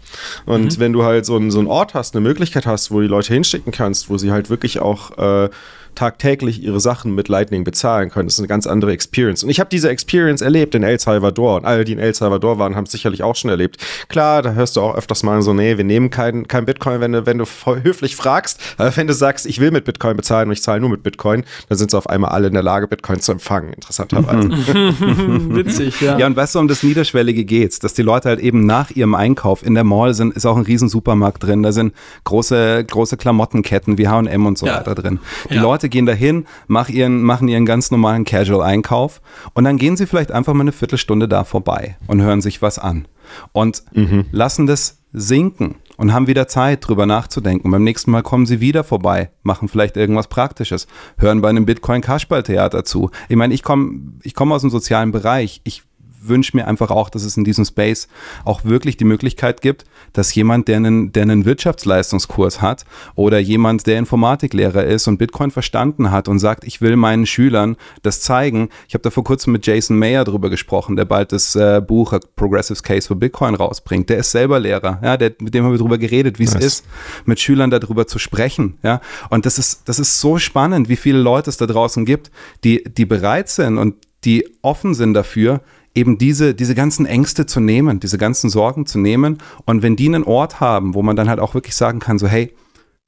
Und mhm. wenn du halt so, ein, so einen Ort hast, eine Möglichkeit hast, wo die Leute hinschicken kannst, wo sie halt wirklich auch äh, tagtäglich ihre Sachen mit Lightning bezahlen können. Das ist eine ganz andere Experience. Und ich habe diese Experience erlebt in El Salvador. Und alle, die in El Salvador waren, haben es sicherlich auch schon erlebt. Klar, da hörst du auch öfters mal so, nee, wir nehmen kein, kein Bitcoin, wenn du, wenn du höflich fragst. Aber wenn du sagst, ich will mit Bitcoin bezahlen und ich zahle nur mit Bitcoin, dann sind sie auf einmal alle in der Lage, Bitcoin zu empfangen, interessanterweise. Witzig, ja. Ja, und weißt du, um das Niederschwellige geht's, dass die Leute halt eben nach ihrem Einkauf in der Mall sind, ist auch ein riesen Supermarkt drin. Da sind große, große Klamottenketten wie H&M und so ja. weiter drin. Die ja. Leute Leute gehen dahin, machen ihren, machen ihren ganz normalen Casual-Einkauf und dann gehen sie vielleicht einfach mal eine Viertelstunde da vorbei und hören sich was an und mhm. lassen das sinken und haben wieder Zeit, drüber nachzudenken. Beim nächsten Mal kommen sie wieder vorbei, machen vielleicht irgendwas Praktisches, hören bei einem Bitcoin-Kasperl-Theater zu. Ich meine, ich komme ich komm aus dem sozialen Bereich. Ich wünsche mir einfach auch, dass es in diesem Space auch wirklich die Möglichkeit gibt, dass jemand, der einen, der einen Wirtschaftsleistungskurs hat oder jemand, der Informatiklehrer ist und Bitcoin verstanden hat und sagt, ich will meinen Schülern das zeigen. Ich habe da vor kurzem mit Jason Mayer drüber gesprochen, der bald das äh, Buch A Progressive Case for Bitcoin rausbringt. Der ist selber Lehrer, ja, der, mit dem haben wir darüber geredet, wie es ist, mit Schülern darüber zu sprechen, ja. Und das ist, das ist so spannend, wie viele Leute es da draußen gibt, die, die bereit sind und die offen sind dafür, eben diese, diese ganzen Ängste zu nehmen, diese ganzen Sorgen zu nehmen. Und wenn die einen Ort haben, wo man dann halt auch wirklich sagen kann, so hey,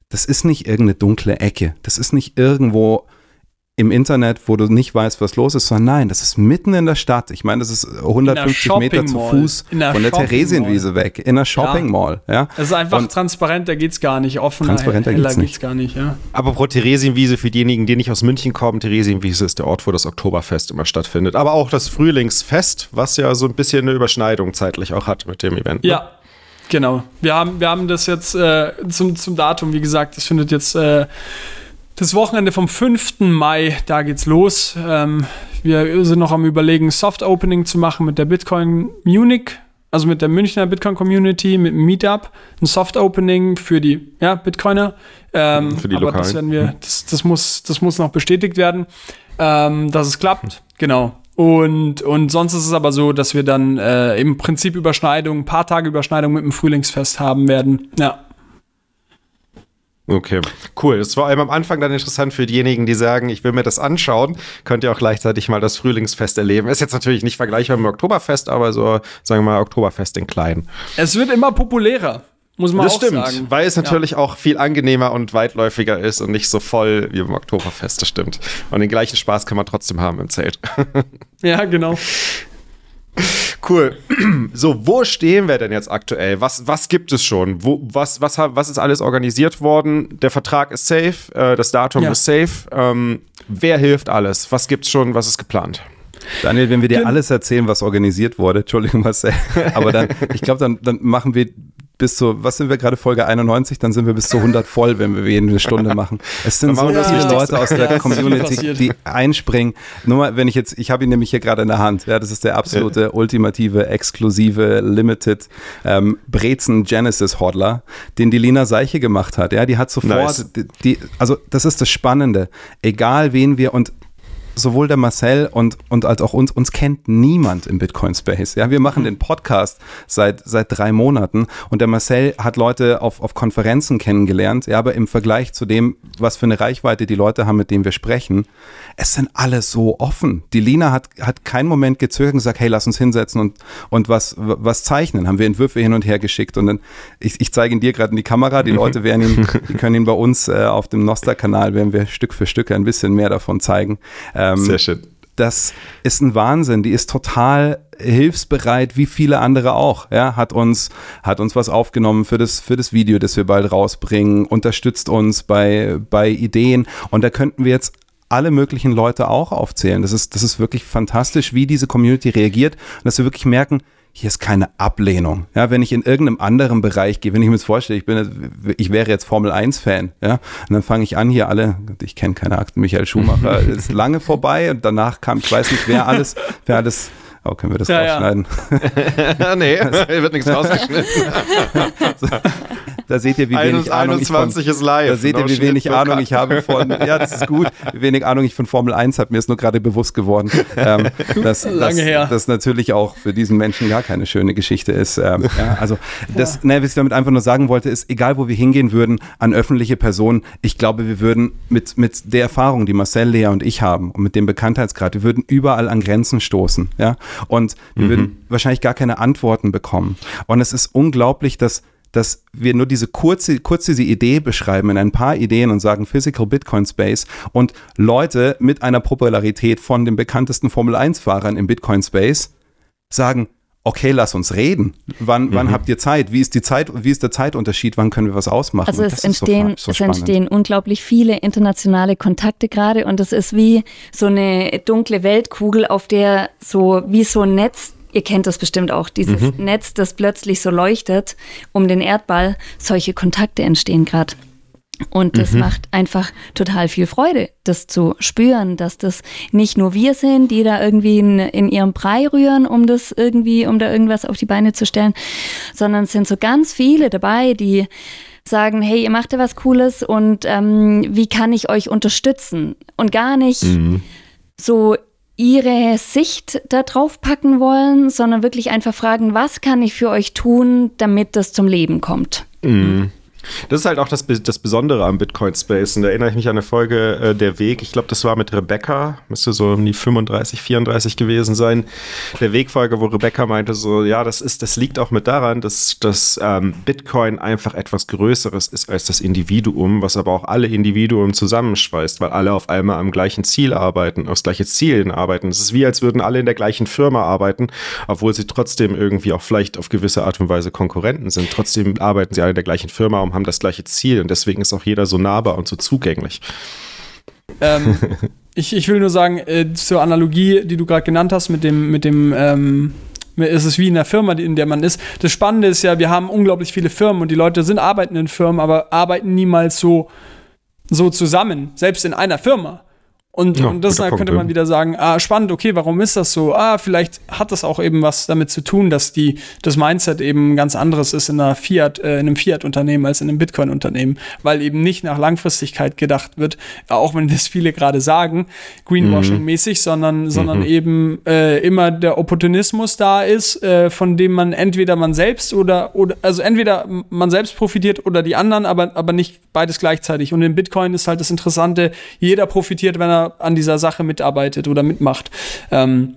das ist nicht irgendeine dunkle Ecke, das ist nicht irgendwo im Internet, wo du nicht weißt, was los ist, sondern nein, das ist mitten in der Stadt. Ich meine, das ist 150 Meter zu Fuß von der Theresienwiese weg, in einer Shopping Mall. Ja. Das ist einfach Und transparent, da geht es gar nicht. Offen, transparenter geht's nicht. gar nicht. Ja. Aber pro Theresienwiese, für diejenigen, die nicht aus München kommen, Theresienwiese ist der Ort, wo das Oktoberfest immer stattfindet. Aber auch das Frühlingsfest, was ja so ein bisschen eine Überschneidung zeitlich auch hat mit dem Event. Ne? Ja, genau. Wir haben, wir haben das jetzt äh, zum, zum Datum, wie gesagt, das findet jetzt äh, das Wochenende vom 5. Mai, da geht's los. Ähm, wir sind noch am Überlegen, Soft Opening zu machen mit der Bitcoin Munich, also mit der Münchner Bitcoin Community, mit dem Meetup. Ein Soft Opening für die ja, Bitcoiner. Ähm, für die aber Lokalen. das werden wir, das, das, muss, das muss noch bestätigt werden, ähm, dass es klappt. Genau. Und, und sonst ist es aber so, dass wir dann äh, im Prinzip Überschneidung, ein paar Tage Überschneidung mit dem Frühlingsfest haben werden. Ja. Okay, cool. Das war am Anfang dann interessant für diejenigen, die sagen, ich will mir das anschauen. Könnt ihr auch gleichzeitig mal das Frühlingsfest erleben. Ist jetzt natürlich nicht vergleichbar mit dem Oktoberfest, aber so, sagen wir mal, Oktoberfest in klein. Es wird immer populärer. Muss man das auch stimmt, sagen. weil es natürlich ja. auch viel angenehmer und weitläufiger ist und nicht so voll wie beim Oktoberfest, das stimmt. Und den gleichen Spaß kann man trotzdem haben im Zelt. ja, genau. Cool. So, wo stehen wir denn jetzt aktuell? Was, was gibt es schon? Wo, was, was, was ist alles organisiert worden? Der Vertrag ist safe, äh, das Datum ja. ist safe. Ähm, wer hilft alles? Was gibt es schon? Was ist geplant? Daniel, wenn wir dir alles erzählen, was organisiert wurde, Entschuldigung, Marcel, aber dann, ich glaube, dann, dann machen wir bis zu, was sind wir gerade, Folge 91, dann sind wir bis zu 100 voll, wenn wir jede Stunde machen. Es sind so viele Leute aus der ja, Community, die einspringen. Nur mal, wenn ich jetzt, ich habe ihn nämlich hier gerade in der Hand, ja, das ist der absolute, ja. ultimative, exklusive, limited ähm, Brezen Genesis Hodler, den die Lina Seiche gemacht hat, ja, die hat sofort, nice. die, die, also das ist das Spannende, egal wen wir, und sowohl der Marcel und, und als auch uns, uns kennt niemand im Bitcoin Space. Ja, wir machen mhm. den Podcast seit, seit drei Monaten und der Marcel hat Leute auf, auf Konferenzen kennengelernt. Ja, aber im Vergleich zu dem, was für eine Reichweite die Leute haben, mit denen wir sprechen, es sind alle so offen. Die Lina hat, hat keinen Moment gezögert und gesagt, hey, lass uns hinsetzen und, und was, was zeichnen. Haben wir Entwürfe hin und her geschickt und dann, ich, ich zeige ihn dir gerade in die Kamera, die mhm. Leute werden ihn, die können ihn bei uns äh, auf dem Noster-Kanal, werden wir Stück für Stück ein bisschen mehr davon zeigen. Ähm, Sehr schön. Das ist ein Wahnsinn. Die ist total hilfsbereit, wie viele andere auch. Ja, hat uns, hat uns was aufgenommen für das, für das Video, das wir bald rausbringen, unterstützt uns bei, bei Ideen. Und da könnten wir jetzt alle möglichen Leute auch aufzählen. Das ist, das ist wirklich fantastisch, wie diese Community reagiert und dass wir wirklich merken, hier ist keine Ablehnung. Ja, wenn ich in irgendeinem anderen Bereich gehe, wenn ich mir jetzt vorstelle, ich bin, ich wäre jetzt Formel 1 Fan, ja, und dann fange ich an hier alle, ich kenne keine Akten, Michael Schumacher ist lange vorbei und danach kam, ich weiß nicht, wer alles, wer alles Oh, können wir das ja, rausschneiden? Ja. nee, hier wird nichts rausgeschnitten. da seht ihr, wie wenig Ahnung ich von, ist live. Da seht ihr, wie wenig Ahnung ich habe von, ja, das ist gut, wie wenig Ahnung ich von Formel 1 habe. Mir ist nur gerade bewusst geworden, ähm, dass, Lange dass, her. das natürlich auch für diesen Menschen gar keine schöne Geschichte ist. Ähm, ja, also, das, ja. ne, was ich damit einfach nur sagen wollte, ist, egal wo wir hingehen würden, an öffentliche Personen, ich glaube, wir würden mit, mit der Erfahrung, die Marcel, Lea und ich haben und mit dem Bekanntheitsgrad, wir würden überall an Grenzen stoßen. Ja? Und wir mhm. würden wahrscheinlich gar keine Antworten bekommen. Und es ist unglaublich, dass dass wir nur diese kurze, kurze diese Idee beschreiben in ein paar Ideen und sagen Physical Bitcoin Space und Leute mit einer Popularität von den bekanntesten Formel 1 Fahrern im Bitcoin Space sagen, okay, lass uns reden. Wann, mhm. wann habt ihr Zeit? Wie ist die Zeit, wie ist der Zeitunterschied? Wann können wir was ausmachen? Also es entstehen, so, so es entstehen unglaublich viele internationale Kontakte gerade und es ist wie so eine dunkle Weltkugel, auf der so wie so ein Netz Ihr kennt das bestimmt auch, dieses mhm. Netz, das plötzlich so leuchtet um den Erdball. Solche Kontakte entstehen gerade. Und das mhm. macht einfach total viel Freude, das zu spüren, dass das nicht nur wir sind, die da irgendwie in, in ihrem Brei rühren, um das irgendwie, um da irgendwas auf die Beine zu stellen, sondern es sind so ganz viele dabei, die sagen, hey, ihr macht ja was Cooles und ähm, wie kann ich euch unterstützen? Und gar nicht mhm. so ihre Sicht da drauf packen wollen, sondern wirklich einfach fragen, was kann ich für euch tun, damit das zum Leben kommt. Mhm. Das ist halt auch das, das Besondere am Bitcoin Space. Und da erinnere ich mich an eine Folge äh, Der Weg. Ich glaube, das war mit Rebecca. Müsste so um die 35, 34 gewesen sein. Der Wegfolge, wo Rebecca meinte so, ja, das ist, das liegt auch mit daran, dass, dass ähm, Bitcoin einfach etwas Größeres ist als das Individuum, was aber auch alle Individuen zusammenschweißt, weil alle auf einmal am gleichen Ziel arbeiten, aufs gleiche Ziel arbeiten. Es ist wie, als würden alle in der gleichen Firma arbeiten, obwohl sie trotzdem irgendwie auch vielleicht auf gewisse Art und Weise Konkurrenten sind. Trotzdem arbeiten sie alle in der gleichen Firma, um haben das gleiche Ziel und deswegen ist auch jeder so nahbar und so zugänglich. Ähm, ich, ich will nur sagen, äh, zur Analogie, die du gerade genannt hast, mit dem, mit dem ähm, es ist wie in der Firma, in der man ist. Das Spannende ist ja, wir haben unglaublich viele Firmen und die Leute sind arbeiten in Firmen, aber arbeiten niemals so, so zusammen, selbst in einer Firma. Und, ja, und das da könnte man wieder sagen, ah, spannend, okay, warum ist das so? Ah, vielleicht hat das auch eben was damit zu tun, dass die, das Mindset eben ganz anderes ist in einer Fiat, äh, in einem Fiat-Unternehmen als in einem Bitcoin-Unternehmen, weil eben nicht nach Langfristigkeit gedacht wird, auch wenn das viele gerade sagen, Greenwashing-mäßig, mhm. sondern, sondern mhm. eben äh, immer der Opportunismus da ist, äh, von dem man entweder man selbst oder, oder, also entweder man selbst profitiert oder die anderen, aber, aber nicht beides gleichzeitig. Und in Bitcoin ist halt das Interessante, jeder profitiert, wenn er an dieser Sache mitarbeitet oder mitmacht. Ähm,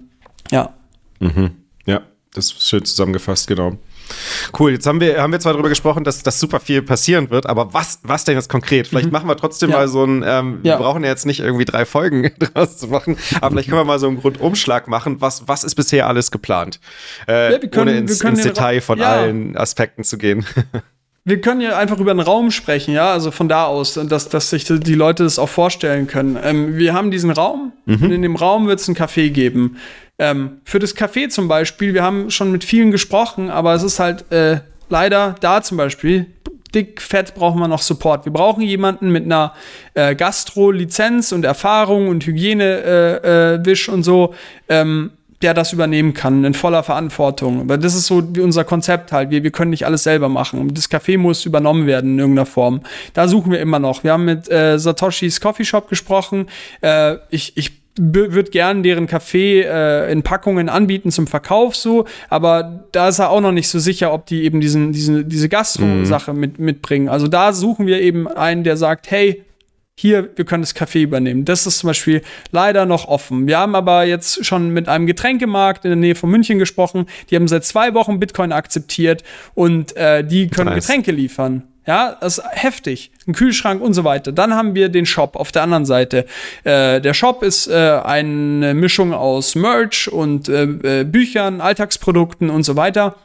ja. Mhm. Ja, das ist schön zusammengefasst, genau. Cool, jetzt haben wir, haben wir zwar darüber gesprochen, dass, dass super viel passieren wird, aber was, was denn jetzt konkret? Vielleicht mhm. machen wir trotzdem ja. mal so ein, ähm, ja. wir brauchen ja jetzt nicht irgendwie drei Folgen draus zu machen, aber vielleicht können wir mal so einen Grundumschlag machen. Was, was ist bisher alles geplant? Äh, ja, können, ohne ins, ins Detail von allen Aspekten zu gehen. wir können ja einfach über den Raum sprechen, ja, also von da aus, dass, dass sich die Leute das auch vorstellen können. Ähm, wir haben diesen Raum mhm. und in dem Raum wird es ein Café geben. Ähm, für das Café zum Beispiel, wir haben schon mit vielen gesprochen, aber es ist halt äh, leider da zum Beispiel, dick, fett brauchen wir noch Support. Wir brauchen jemanden mit einer äh, Gastro-Lizenz und Erfahrung und Hygiene-Wisch äh, äh, und so, ähm, der das übernehmen kann, in voller Verantwortung. Weil das ist so wie unser Konzept halt. Wir, wir können nicht alles selber machen. Das Café muss übernommen werden in irgendeiner Form. Da suchen wir immer noch. Wir haben mit äh, Satoshis Coffee Shop gesprochen. Äh, ich, ich wird gern deren Kaffee äh, in Packungen anbieten zum Verkauf so, aber da ist er auch noch nicht so sicher, ob die eben diesen, diese, diese Gastro-Sache mit, mitbringen. Also da suchen wir eben einen, der sagt, hey, hier, wir können das Kaffee übernehmen. Das ist zum Beispiel leider noch offen. Wir haben aber jetzt schon mit einem Getränkemarkt in der Nähe von München gesprochen. Die haben seit zwei Wochen Bitcoin akzeptiert und äh, die können nice. Getränke liefern. Ja, das ist heftig. Ein Kühlschrank und so weiter. Dann haben wir den Shop auf der anderen Seite. Äh, der Shop ist äh, eine Mischung aus Merch und äh, äh Büchern, Alltagsprodukten und so weiter.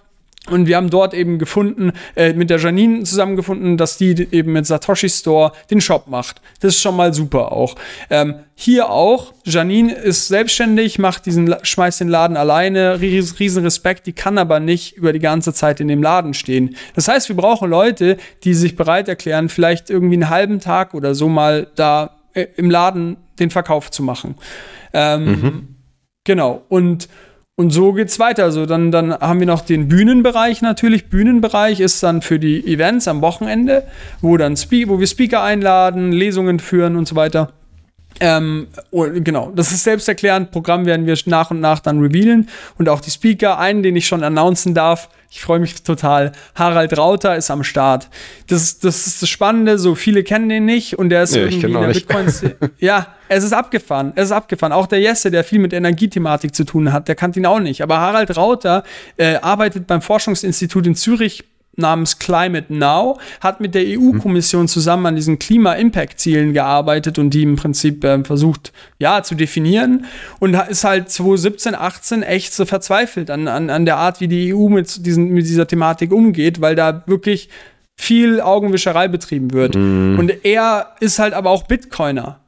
Und wir haben dort eben gefunden, äh, mit der Janine zusammengefunden, dass die eben mit Satoshi Store den Shop macht. Das ist schon mal super auch. Ähm, hier auch, Janine ist selbstständig, macht diesen, schmeißt den Laden alleine, ries, riesen Respekt, die kann aber nicht über die ganze Zeit in dem Laden stehen. Das heißt, wir brauchen Leute, die sich bereit erklären, vielleicht irgendwie einen halben Tag oder so mal da äh, im Laden den Verkauf zu machen. Ähm, mhm. Genau. Und und so geht's weiter. Also dann, dann haben wir noch den Bühnenbereich natürlich. Bühnenbereich ist dann für die Events am Wochenende, wo dann wo wir Speaker einladen, Lesungen führen und so weiter. Ähm, oh, genau, das ist selbsterklärend. Programm werden wir nach und nach dann revealen und auch die Speaker. Einen, den ich schon announcen darf, ich freue mich total. Harald Rauter ist am Start. Das, das ist das Spannende, so viele kennen den nicht und der ist ja, irgendwie in der bitcoin Ja, es ist abgefahren. Es ist abgefahren. Auch der Jesse, der viel mit Energiethematik zu tun hat, der kannte ihn auch nicht. Aber Harald Rauter äh, arbeitet beim Forschungsinstitut in Zürich namens Climate Now, hat mit der EU-Kommission zusammen an diesen Klima-Impact-Zielen gearbeitet und die im Prinzip äh, versucht, ja, zu definieren und ist halt 2017, 18 echt so verzweifelt an, an, an der Art, wie die EU mit, diesen, mit dieser Thematik umgeht, weil da wirklich viel Augenwischerei betrieben wird. Mm. Und er ist halt aber auch Bitcoiner.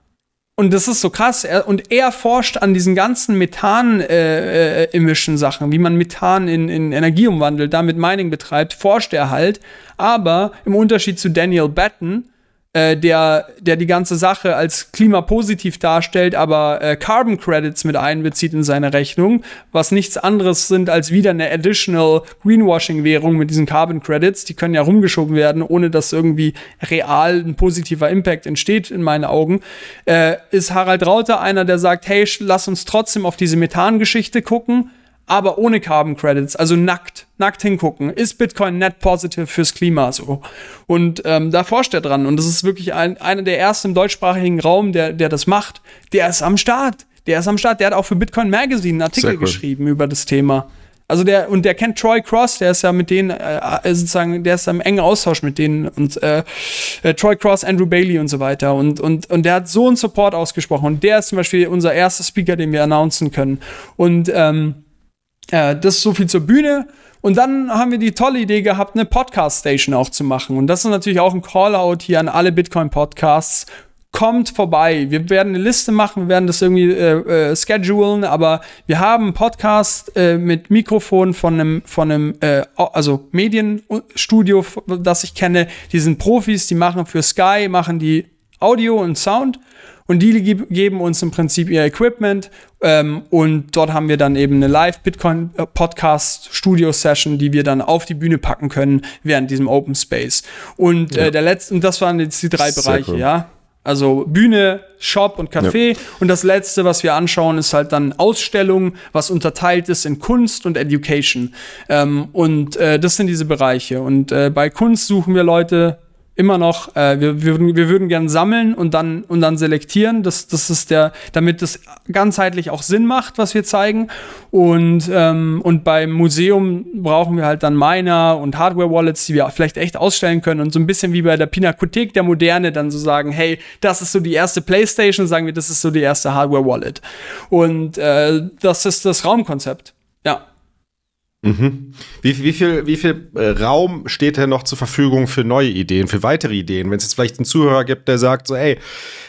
Und das ist so krass. Er, und er forscht an diesen ganzen Methan-Emission-Sachen, äh, äh, wie man Methan in, in Energie umwandelt, damit Mining betreibt, forscht er halt. Aber im Unterschied zu Daniel Batten, äh, der, der die ganze Sache als klimapositiv darstellt, aber äh, Carbon Credits mit einbezieht in seine Rechnung, was nichts anderes sind als wieder eine additional Greenwashing-Währung mit diesen Carbon Credits. Die können ja rumgeschoben werden, ohne dass irgendwie real ein positiver Impact entsteht, in meinen Augen. Äh, ist Harald Rauter einer, der sagt, hey, lass uns trotzdem auf diese Methan-Geschichte gucken aber ohne Carbon Credits, also nackt, nackt hingucken. Ist Bitcoin net positive fürs Klima so? Und ähm, da forscht er dran und das ist wirklich ein, einer der ersten im deutschsprachigen Raum, der, der das macht. Der ist am Start. Der ist am Start. Der hat auch für Bitcoin Magazine einen Artikel cool. geschrieben über das Thema. Also der, und der kennt Troy Cross, der ist ja mit denen, äh, äh sozusagen, der ist ja im engen Austausch mit denen und äh, äh, Troy Cross, Andrew Bailey und so weiter. Und, und, und der hat so einen Support ausgesprochen. Und der ist zum Beispiel unser erster Speaker, den wir announcen können. Und ähm, äh, das ist so viel zur Bühne. Und dann haben wir die tolle Idee gehabt, eine Podcast-Station auch zu machen. Und das ist natürlich auch ein Call-out hier an alle Bitcoin-Podcasts. Kommt vorbei. Wir werden eine Liste machen, wir werden das irgendwie äh, äh, schedulen, aber wir haben einen Podcast äh, mit Mikrofon von einem, von einem äh, also Medienstudio, das ich kenne. Die sind Profis, die machen für Sky, machen die Audio und Sound und die geben uns im Prinzip ihr Equipment ähm, und dort haben wir dann eben eine Live-Bitcoin-Podcast-Studio-Session, die wir dann auf die Bühne packen können während diesem Open Space. Und äh, ja. äh, der letzte, und das waren jetzt die drei Sehr Bereiche, cool. ja. Also Bühne, Shop und Café. Ja. Und das letzte, was wir anschauen, ist halt dann Ausstellung, was unterteilt ist in Kunst und Education. Ähm, und äh, das sind diese Bereiche. Und äh, bei Kunst suchen wir Leute, immer noch, äh, wir, wir, würden, wir würden gern sammeln und dann, und dann selektieren. Das, das ist der, damit das ganzheitlich auch Sinn macht, was wir zeigen. Und, ähm, und beim Museum brauchen wir halt dann Miner und Hardware-Wallets, die wir vielleicht echt ausstellen können und so ein bisschen wie bei der Pinakothek der Moderne dann so sagen, hey, das ist so die erste Playstation, sagen wir, das ist so die erste Hardware-Wallet. Und äh, das ist das Raumkonzept. Ja. Mhm. Wie, wie, viel, wie viel äh, Raum steht denn noch zur Verfügung für neue Ideen, für weitere Ideen? Wenn es jetzt vielleicht einen Zuhörer gibt, der sagt so, ey,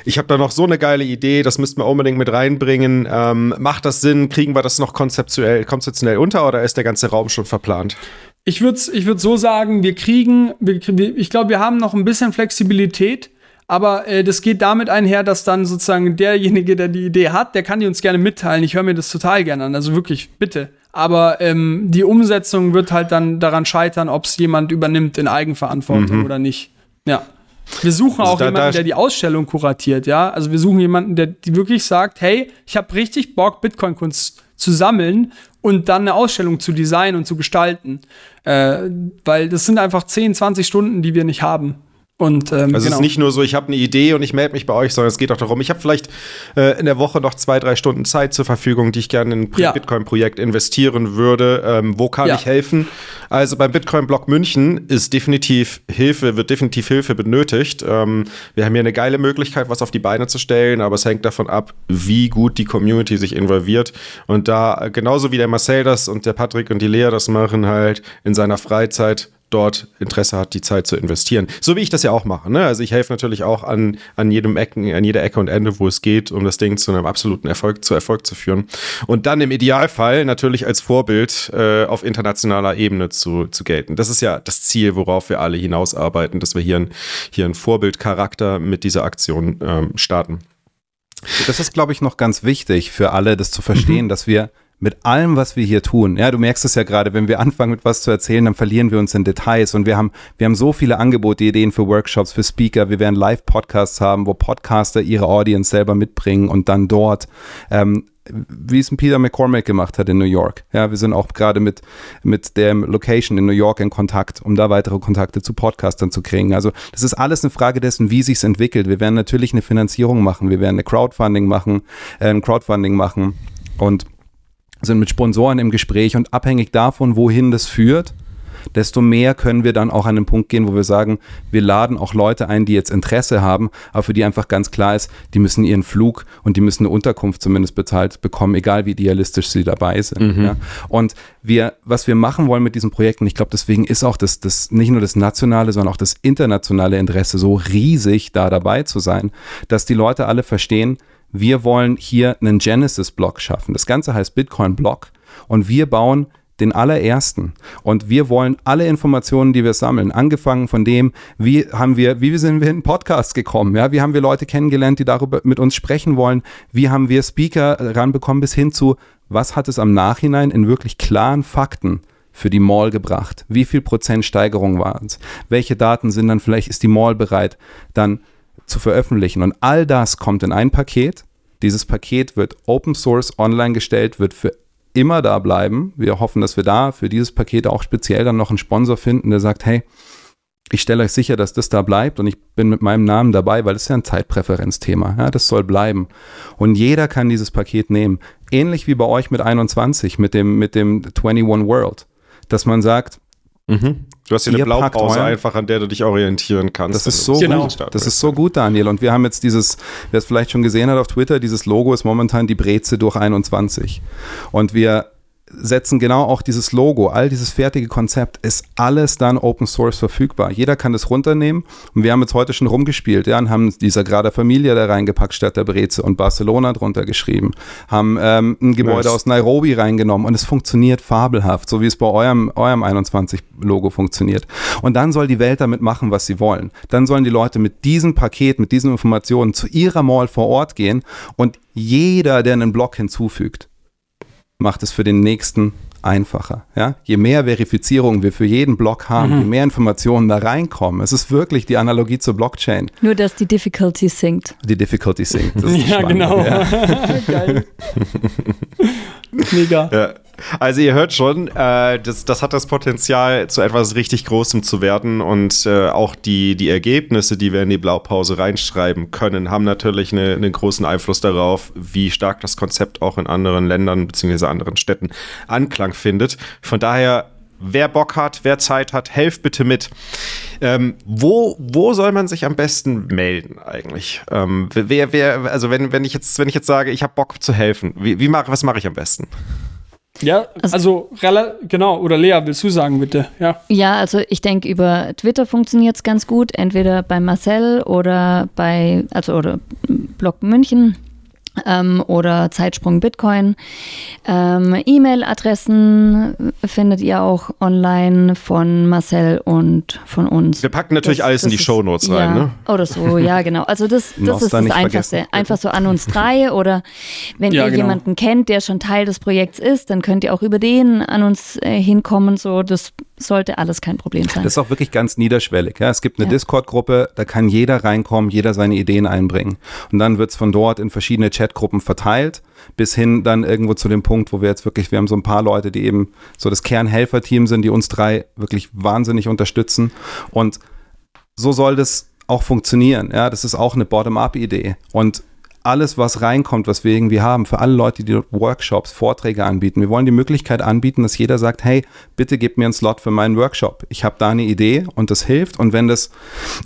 ich habe da noch so eine geile Idee, das müssten wir unbedingt mit reinbringen. Ähm, macht das Sinn? Kriegen wir das noch konzeptuell, konzeptionell unter oder ist der ganze Raum schon verplant? Ich würde ich würd so sagen, wir kriegen, wir, ich glaube, wir haben noch ein bisschen Flexibilität. Aber äh, das geht damit einher, dass dann sozusagen derjenige, der die Idee hat, der kann die uns gerne mitteilen. Ich höre mir das total gerne an. Also wirklich, bitte aber ähm, die Umsetzung wird halt dann daran scheitern, ob es jemand übernimmt in Eigenverantwortung mhm. oder nicht. Ja. Wir suchen Also auch da- jemanden, da- der die Ausstellung kuratiert, ja. Also wir suchen jemanden, der wirklich sagt, hey, ich habe richtig Bock, Bitcoin-Kunst zu sammeln und dann eine Ausstellung zu designen und zu gestalten. Äh, weil das sind einfach 10, 20 Stunden, die wir nicht haben. Und ähm, Also es genau. ist nicht nur so, ich habe eine Idee und ich melde mich bei euch, sondern es geht auch darum, ich habe vielleicht äh, in der Woche noch zwei, drei Stunden Zeit zur Verfügung, die ich gerne in ein Ja. Bitcoin-Projekt investieren würde. Ähm, wo kann Ja. ich helfen? Also beim Bitcoin-Block München ist definitiv Hilfe, wird definitiv Hilfe benötigt. Ähm, wir haben hier eine geile Möglichkeit, was auf die Beine zu stellen, aber es hängt davon ab, wie gut die Community sich involviert. Und da, genauso wie der Marcel das und der Patrick und die Lea das machen, halt in seiner Freizeit dort Interesse hat, die Zeit zu investieren. So wie ich das ja auch mache. Ne? Also ich helfe natürlich auch an, an jedem Ecken, an jeder Ecke und Ende, wo es geht, um das Ding zu einem absoluten Erfolg, zu Erfolg zu führen. Und dann im Idealfall natürlich als Vorbild äh, auf internationaler Ebene zu, zu gelten. Das ist ja das Ziel, worauf wir alle hinausarbeiten, dass wir hier, ein, hier einen Vorbildcharakter mit dieser Aktion ähm, starten. Das ist, glaube ich, noch ganz wichtig für alle, das zu verstehen, dass wir mit allem, was wir hier tun, ja, du merkst es ja gerade, wenn wir anfangen mit was zu erzählen, dann verlieren wir uns in Details und wir haben, wir haben so viele Angebote, Ideen für Workshops, für Speaker, wir werden Live-Podcasts haben, wo Podcaster ihre Audience selber mitbringen und dann dort, ähm, wie es ein Peter McCormack gemacht hat in New York. Ja, wir sind auch gerade mit, mit der Location in New York in Kontakt, um da weitere Kontakte zu Podcastern zu kriegen. Also das ist alles eine Frage dessen, wie sich's entwickelt. Wir werden natürlich eine Finanzierung machen, wir werden eine Crowdfunding machen, äh, ein Crowdfunding machen und sind mit Sponsoren im Gespräch und abhängig davon, wohin das führt, desto mehr können wir dann auch an den Punkt gehen, wo wir sagen, wir laden auch Leute ein, die jetzt Interesse haben, aber für die einfach ganz klar ist, die müssen ihren Flug und die müssen eine Unterkunft zumindest bezahlt bekommen, egal wie idealistisch sie dabei sind. Ja. Und wir, was wir machen wollen mit diesem Projekt, und ich glaube, deswegen ist auch das, das nicht nur das nationale, sondern auch das internationale Interesse so riesig, da dabei zu sein, dass die Leute alle verstehen, wir wollen hier einen Genesis-Block schaffen. Das Ganze heißt Bitcoin-Block und wir bauen den allerersten. Und wir wollen alle Informationen, die wir sammeln, angefangen von dem, wie haben wir, wie sind wir in Podcasts gekommen, ja, wie haben wir Leute kennengelernt, die darüber mit uns sprechen wollen, wie haben wir Speaker ranbekommen, bis hin zu, was hat es am Nachhinein in wirklich klaren Fakten für die Mall gebracht? Wie viel Prozent Steigerung waren es? Welche Daten sind dann vielleicht, ist die Mall bereit, dann zu veröffentlichen? Und all das kommt in ein Paket. Dieses Paket wird Open Source online gestellt, wird für immer da bleiben. Wir hoffen, dass wir da für dieses Paket auch speziell dann noch einen Sponsor finden, der sagt, hey, ich stelle euch sicher, dass das da bleibt und ich bin mit meinem Namen dabei, weil es ja ein Zeitpräferenzthema. Ja, das soll bleiben. Und jeder kann dieses Paket nehmen. Ähnlich wie bei euch mit 21, mit dem, mit dem 21 World. Dass man sagt, Du hast hier eine Blaupause einfach, an der du dich orientieren kannst. Das ist so Genau. gut. Das ist so gut, Daniel. Und wir haben jetzt dieses, wer es vielleicht schon gesehen hat auf Twitter, dieses Logo ist momentan die Breze durch 21. Und wir setzen genau auch dieses Logo, all dieses fertige Konzept, ist alles dann Open Source verfügbar. Jeder kann das runternehmen. Und wir haben jetzt heute schon rumgespielt, ja, und haben die Sagrada Familia da reingepackt statt der Breze und Barcelona drunter geschrieben. Haben ähm, ein Gebäude Nice. aus Nairobi reingenommen und es funktioniert fabelhaft, so wie es bei eurem, eurem 21-Logo funktioniert. Und dann soll die Welt damit machen, was sie wollen. Dann sollen die Leute mit diesem Paket, mit diesen Informationen zu ihrer Mall vor Ort gehen und jeder, der einen Blog hinzufügt, macht es für den nächsten einfacher. Ja? Je mehr Verifizierung wir für jeden Block haben, je mehr Informationen da reinkommen, es ist wirklich die Analogie zur Blockchain, Nur, dass die Difficulty sinkt. die Difficulty sinkt. Ja, spannend, genau. Ja. Geil. Mega. Ja. Also ihr hört schon, äh, das, das hat das Potenzial, zu etwas richtig Großem zu werden und äh, auch die, die Ergebnisse, die wir in die Blaupause reinschreiben können, haben natürlich eine, einen großen Einfluss darauf, wie stark das Konzept auch in anderen Ländern bzw. anderen Städten Anklang findet. Von daher Wer Bock hat, wer Zeit hat, helft bitte mit. Ähm, wo, wo soll man sich am besten melden eigentlich? Ähm, wer, wer, also wenn, wenn ich jetzt, wenn ich jetzt sage, ich habe Bock zu helfen, wie, wie mach, was mache ich am besten? Ja, also, rela- genau. Oder Lea, willst du sagen, bitte? Ja. Ja, also ich denke, über Twitter funktioniert es ganz gut. Entweder bei Marcel oder bei, also oder Blog München ähm, oder Zeitsprung Bitcoin. Ähm, E-Mail-Adressen findet ihr auch online von Marcel und von uns. Wir packen natürlich alles in die Shownotes ja, rein, ne? Oder so, ja, genau. Also das, das ist das nicht Einfachste. Einfach so an uns drei oder wenn Ja, ihr genau. jemanden kennt, der schon Teil des Projekts ist, dann könnt ihr auch über den an uns äh, hinkommen. So, das sollte alles kein Problem sein. Das ist auch wirklich ganz niederschwellig. Ja. Es gibt eine Ja. Discord-Gruppe, da kann jeder reinkommen, jeder seine Ideen einbringen. Und dann wird es von dort in verschiedene Chatgruppen verteilt, bis hin dann irgendwo zu dem Punkt, wo wir jetzt wirklich, wir haben so ein paar Leute, die eben so das Kernhelferteam sind, die uns drei wirklich wahnsinnig unterstützen. Und so soll das auch funktionieren. Ja, das ist auch eine Bottom-up-Idee. Und alles, was reinkommt, was wir irgendwie haben, für alle Leute, die Workshops, Vorträge anbieten. Wir wollen die Möglichkeit anbieten, dass jeder sagt, hey, bitte gib mir einen Slot für meinen Workshop. Ich habe da eine Idee und das hilft. Und wenn das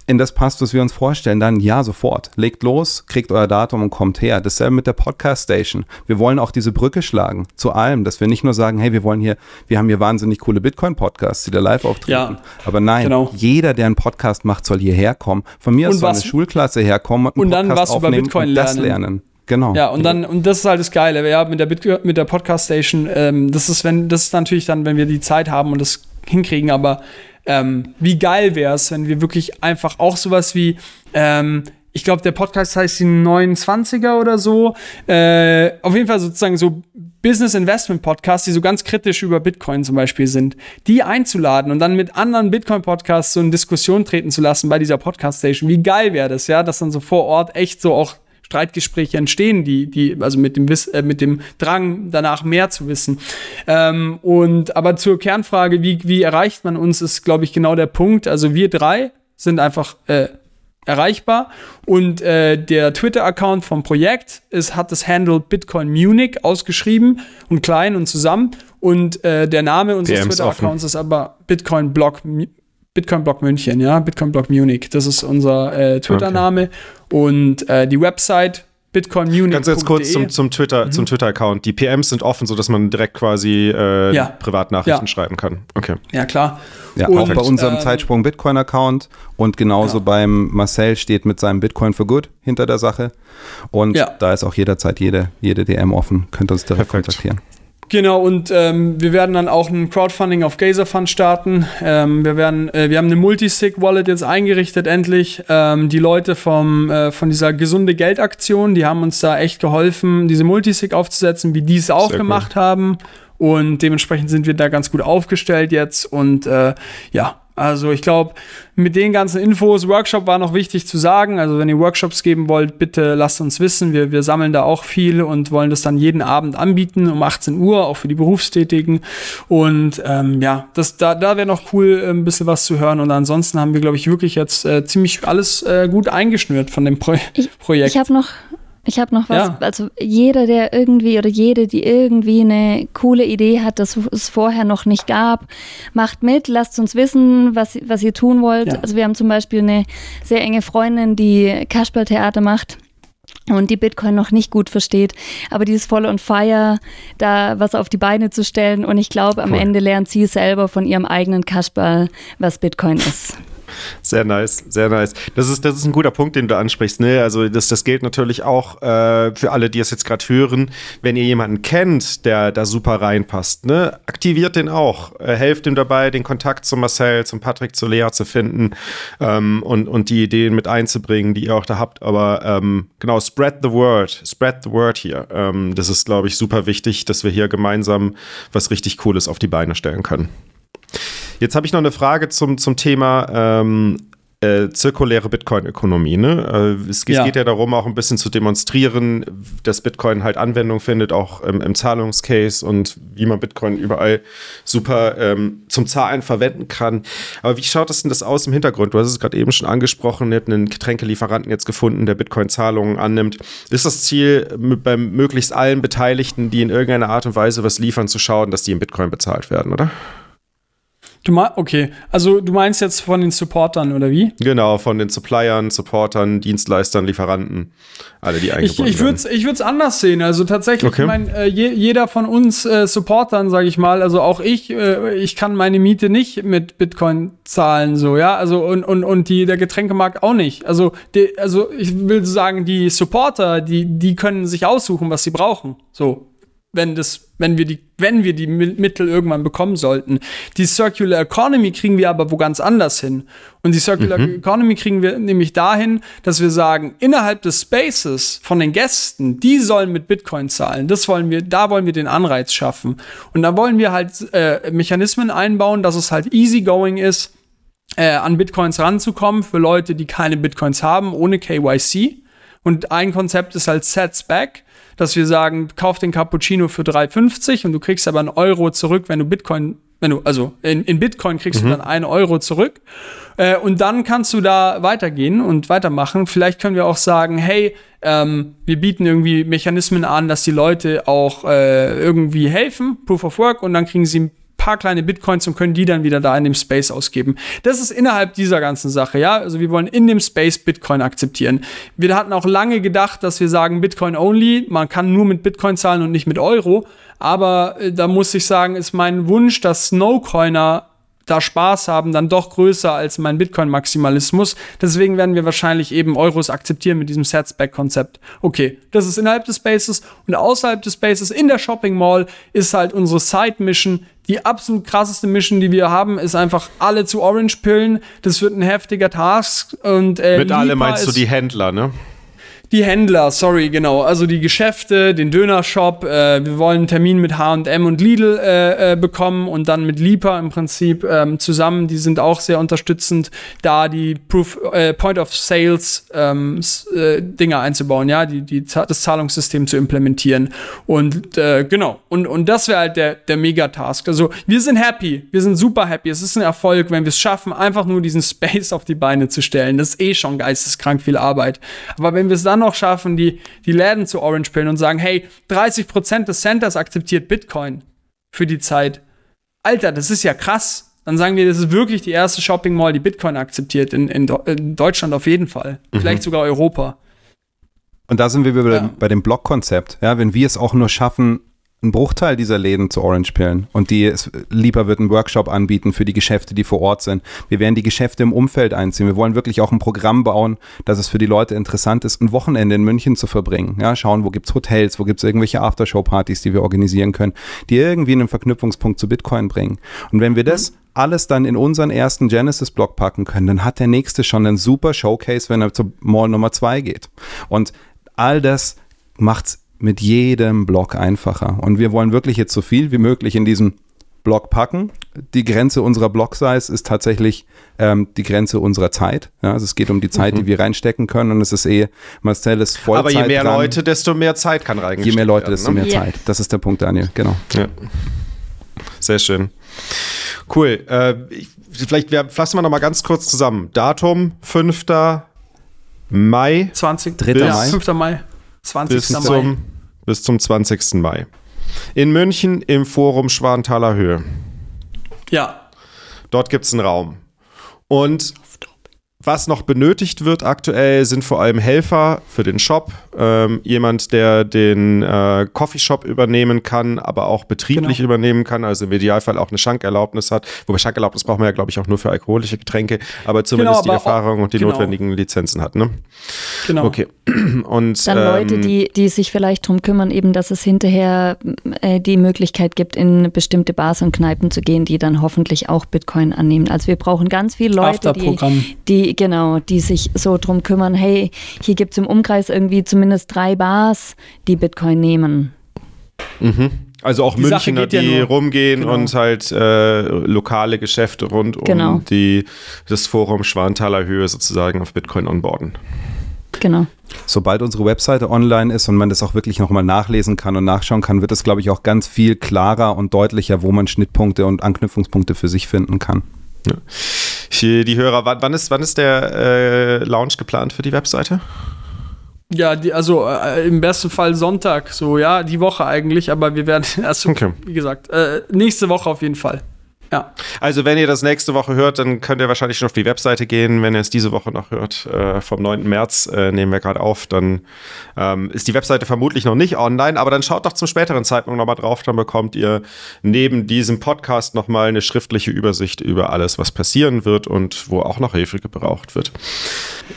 in das passt, was wir uns vorstellen, dann ja, sofort. Legt los, kriegt euer Datum und kommt her. Dasselbe mit der Podcast Station. Wir wollen auch diese Brücke schlagen zu allem, dass wir nicht nur sagen, hey, wir wollen hier, wir haben hier wahnsinnig coole Bitcoin-Podcasts, die da live auftreten. Ja, Aber nein, genau. jeder, der einen Podcast macht, soll hierher kommen. Von mir Und aus soll was- eine Schulklasse herkommen und, einen und dann Podcast was über aufnehmen Bitcoin und das lernen. Lernen. Genau. Ja, und dann, und das ist halt das Geile, ja, mit der, Bit mit der Podcast Station, ähm, das ist, wenn, das ist natürlich dann, wenn wir die Zeit haben und das hinkriegen, aber ähm, wie geil wäre es, wenn wir wirklich einfach auch sowas wie, ähm, ich glaube, der Podcast heißt die 29er oder so. Äh, auf jeden Fall sozusagen so Business Investment Podcasts, die so ganz kritisch über Bitcoin zum Beispiel sind, die einzuladen und dann mit anderen Bitcoin-Podcasts so in Diskussion treten zu lassen bei dieser Podcast-Station. Wie geil wäre das, ja, dass dann so vor Ort echt so auch Streitgespräche entstehen, die, die, also mit dem, Wiss, äh, mit dem Drang, danach mehr zu wissen. Ähm, und aber zur Kernfrage, wie, wie erreicht man uns, ist, glaube ich, genau der Punkt. Also wir drei sind einfach äh, erreichbar und äh, der Twitter-Account vom Projekt ist, hat das Handle Bitcoin Munich ausgeschrieben und klein und zusammen und äh, der Name unseres Twitter-Accounts ist aber Bitcoin Blog Bitcoin Blog München, ja, Bitcoin Blog Munich. Das ist unser äh, Twitter-Name und äh, die Website bitcoinmunich.de. Ganz, ganz kurz zum, zum Twitter, zum Twitter-Account. Die PMs sind offen, sodass man direkt quasi äh, Ja. Privatnachrichten Ja. schreiben kann. Okay. Ja, klar. Ja, Und, auch bei unserem ähm, Zeitsprung Bitcoin-Account und genauso Ja. beim Marcel steht mit seinem Bitcoin for Good hinter der Sache. Und Ja. da ist auch jederzeit jede, jede DM offen. Könnt uns direkt Perfekt. kontaktieren. Genau, und ähm, wir werden dann auch ein Crowdfunding auf Gazerfund starten. Ähm, wir, werden, äh, wir haben eine Multisig-Wallet jetzt eingerichtet, endlich. Ähm, die Leute vom, äh, von dieser gesunde Geldaktion, die haben uns da echt geholfen, diese Multisig aufzusetzen, wie die es auch Sehr cool. gemacht haben. Und dementsprechend sind wir da ganz gut aufgestellt jetzt. Und äh, ja, also ich glaube, mit den ganzen Infos, Workshop war noch wichtig zu sagen. Also wenn ihr Workshops geben wollt, bitte lasst uns wissen. Wir, wir sammeln da auch viel und wollen das dann jeden Abend anbieten um 18 Uhr, auch für die Berufstätigen. Und ähm, ja, das, da, da wäre noch cool, äh, ein bisschen was zu hören. Und ansonsten haben wir, glaube ich, wirklich jetzt äh, ziemlich alles äh, gut eingeschnürt von dem Pro Ich- Projekt. Ich habe noch, ich habe noch was. Ja. Also jeder, der irgendwie oder jede, die irgendwie eine coole Idee hat, das es vorher noch nicht gab, macht mit, lasst uns wissen, was, was ihr tun wollt. Ja. Also wir haben zum Beispiel eine sehr enge Freundin, die Kasperltheater macht. Und die Bitcoin noch nicht gut versteht, aber die ist voll on fire, da was auf die Beine zu stellen. Und ich glaube, am Cool. Ende lernt sie selber von ihrem eigenen Kasperl, was Bitcoin ist. Sehr nice, sehr nice. Das ist, das ist ein guter Punkt, den du ansprichst. Ne? Also das, das gilt natürlich auch äh, für alle, die es jetzt gerade hören. Wenn ihr jemanden kennt, der da super reinpasst, ne? aktiviert den auch. Äh, helft ihm dabei, den Kontakt zu Marcel, zum Patrick, zu Lea zu finden ähm, und, und die Ideen mit einzubringen, die ihr auch da habt. Aber ähm, genau, spread the word. Spread the word hier. Ähm, das ist, glaube ich, super wichtig, dass wir hier gemeinsam was richtig Cooles auf die Beine stellen können. Jetzt habe ich noch eine Frage zum, zum Thema ähm, äh, zirkuläre Bitcoin-Ökonomie. Ne? Äh, es, Ja. geht ja darum, auch ein bisschen zu demonstrieren, dass Bitcoin halt Anwendung findet, auch im, im Zahlungscase und wie man Bitcoin überall super ähm, zum Zahlen verwenden kann. Aber wie schaut das denn das aus im Hintergrund? Du hast es gerade eben schon angesprochen, ihr habt einen Getränkelieferanten jetzt gefunden, der Bitcoin-Zahlungen annimmt. Ist das Ziel, bei möglichst allen Beteiligten, die in irgendeiner Art und Weise was liefern, zu schauen, dass die in Bitcoin bezahlt werden, oder? Du mein, okay, also du meinst jetzt von den Supportern oder wie? Genau, von den Suppliern, Supportern, Dienstleistern, Lieferanten, alle, die Ich, eingebunden ich würde es ich würd's anders sehen. Also tatsächlich, Okay. ich meine, äh, je, jeder von uns äh, Supportern, sage ich mal, also auch ich, äh, ich kann meine Miete nicht mit Bitcoin zahlen, so, ja, also und, und, und die, der Getränkemarkt auch nicht. Also, die, also ich will sagen, die Supporter, die, die können sich aussuchen, was sie brauchen, so. Wenn das, wenn wir die, wenn wir die Mittel irgendwann bekommen sollten. Die Circular Economy kriegen wir aber wo ganz anders hin. Und die Circular mhm. Economy kriegen wir nämlich dahin, dass wir sagen, innerhalb des Spaces von den Gästen, die sollen mit Bitcoin zahlen. Das wollen wir, da wollen wir den Anreiz schaffen. Und da wollen wir halt äh, Mechanismen einbauen, dass es halt easygoing ist, äh, an Bitcoins ranzukommen für Leute, die keine Bitcoins haben, ohne KYC. Und ein Konzept ist halt Sets Back dass wir sagen, kauf den Cappuccino für 3,50 und du kriegst aber einen Euro zurück, wenn du Bitcoin, wenn du, also in, in Bitcoin kriegst mhm. du dann einen Euro zurück. Äh, und dann kannst du da weitergehen und weitermachen. Vielleicht können wir auch sagen, hey, ähm, wir bieten irgendwie Mechanismen an, dass die Leute auch äh, irgendwie helfen, Proof of Work, und dann kriegen sie ein paar kleine Bitcoins und können die dann wieder da in dem Space ausgeben. Das ist innerhalb dieser ganzen Sache, ja. Also wir wollen in dem Space Bitcoin akzeptieren. Wir hatten auch lange gedacht, dass wir sagen Bitcoin only. Man kann nur mit Bitcoin zahlen und nicht mit Euro. Aber äh, da muss ich sagen, ist mein Wunsch, dass No-Coiner da Spaß haben, dann doch größer als mein Bitcoin-Maximalismus. Deswegen werden wir wahrscheinlich eben Euros akzeptieren mit diesem Setsback-Konzept. Okay, das ist innerhalb des Spaces und außerhalb des Spaces in der Shopping Mall ist halt unsere Side-Mission. Die absolut krasseste Mission, die wir haben, ist einfach alle zu Orange pillen. Das wird ein heftiger Task und äh, mit alle meinst du die Händler, ne? Die Händler, sorry, genau. Also die Geschäfte, den Dönershop. Äh, wir wollen einen Termin mit H&M und Lidl äh, äh, bekommen und dann mit Lipa im Prinzip ähm, zusammen. Die sind auch sehr unterstützend, da die Proof, äh, Point of Sales ähm, äh, Dinge einzubauen, ja, die, die, das Zahlungssystem zu implementieren. Und äh, genau. Und, und das wäre halt der, der Megatask. Also wir sind happy. Wir sind super happy. Es ist ein Erfolg, wenn wir es schaffen, einfach nur diesen Space auf die Beine zu stellen. Das ist eh schon geisteskrank viel Arbeit. Aber wenn wir es dann dann noch schaffen, die, die Läden zu Orange pillen und sagen, hey, 30% des Centers akzeptiert Bitcoin für die Zeit. Alter, das ist ja krass. Dann sagen wir, das ist wirklich die erste Shopping Mall, die Bitcoin akzeptiert. In, in, in Deutschland auf jeden Fall. Mhm. Vielleicht sogar Europa. Und da sind wir bei, ja. bei dem Blockkonzept. Ja, wenn wir es auch nur schaffen, ein Bruchteil dieser Läden zu Orange pillen und die es lieber wird einen Workshop anbieten für die Geschäfte, die vor Ort sind. Wir werden die Geschäfte im Umfeld einziehen. Wir wollen wirklich auch ein Programm bauen, dass es für die Leute interessant ist, ein Wochenende in München zu verbringen. Ja, schauen, wo gibt's Hotels, wo gibt's irgendwelche Aftershow-Partys, die wir organisieren können, die irgendwie einen Verknüpfungspunkt zu Bitcoin bringen. Und wenn wir das alles dann in unseren ersten Genesis-Block packen können, dann hat der nächste schon einen super Showcase, wenn er zur Mall Nummer zwei geht. Und all das macht's mit jedem Block einfacher. Und wir wollen wirklich jetzt so viel wie möglich in diesen Block packen. Die Grenze unserer Block-Size ist tatsächlich ähm, die Grenze unserer Zeit. Ja, also es geht um die Zeit, mhm. die wir reinstecken können und es ist eh, Marcel ist Vollzeit Aber je mehr dran. Leute, desto mehr Zeit kann reingesteckt Je mehr Leute, werden, desto ne? mehr yeah. Zeit. Das ist der Punkt, Daniel, genau. Ja. Sehr schön. Cool. Äh, vielleicht wir, fassen wir noch mal ganz kurz zusammen. Datum 5. Mai. 20. 3. Mai. 5. Mai. 20. Bis Mai. Zum, bis zum 20. Mai. In München im Forum Schwanthaler Höhe. Ja. Dort gibt es einen Raum. Und was noch benötigt wird aktuell, sind vor allem Helfer für den Shop. Ähm, jemand, der den äh, Coffeeshop übernehmen kann, aber auch betrieblich genau. übernehmen kann, also im Idealfall auch eine Schankerlaubnis hat. Wobei Schankerlaubnis brauchen wir ja, glaube ich, auch nur für alkoholische Getränke, aber zumindest genau, aber die Erfahrung auch, und die genau. notwendigen Lizenzen hat. Ne? Genau. Okay. Und, Dann ähm, Leute, die, die sich vielleicht darum kümmern, eben, dass es hinterher äh, die Möglichkeit gibt, in bestimmte Bars und Kneipen zu gehen, die dann hoffentlich auch Bitcoin annehmen. Also wir brauchen ganz viele Leute, die, die genau, die sich so drum kümmern, hey, hier gibt es im Umkreis irgendwie zumindest drei Bars, die Bitcoin nehmen. Mhm. Also auch die Münchner, die ja rumgehen genau. und halt äh, lokale Geschäfte rund um genau. die, das Forum Schwanthaler Höhe sozusagen auf Bitcoin onboarden. Genau. Sobald unsere Webseite online ist und man das auch wirklich nochmal nachlesen kann und nachschauen kann, wird es, glaube ich, auch ganz viel klarer und deutlicher, wo man Schnittpunkte und Anknüpfungspunkte für sich finden kann. Ja. Die Hörer, wann ist, wann ist der äh, Launch geplant für die Webseite? Ja, die, also äh, im besten Fall Sonntag, so ja, die Woche eigentlich, aber wir werden erst, okay. wie gesagt, äh, nächste Woche auf jeden Fall. Ja. Also, wenn ihr das nächste Woche hört, dann könnt ihr wahrscheinlich schon auf die Webseite gehen. Wenn ihr es diese Woche noch hört, äh, vom 9. März äh, nehmen wir gerade auf, dann ähm, ist die Webseite vermutlich noch nicht online, aber dann schaut doch zum späteren Zeitpunkt nochmal drauf, dann bekommt ihr neben diesem Podcast nochmal eine schriftliche Übersicht über alles, was passieren wird und wo auch noch Hilfe gebraucht wird.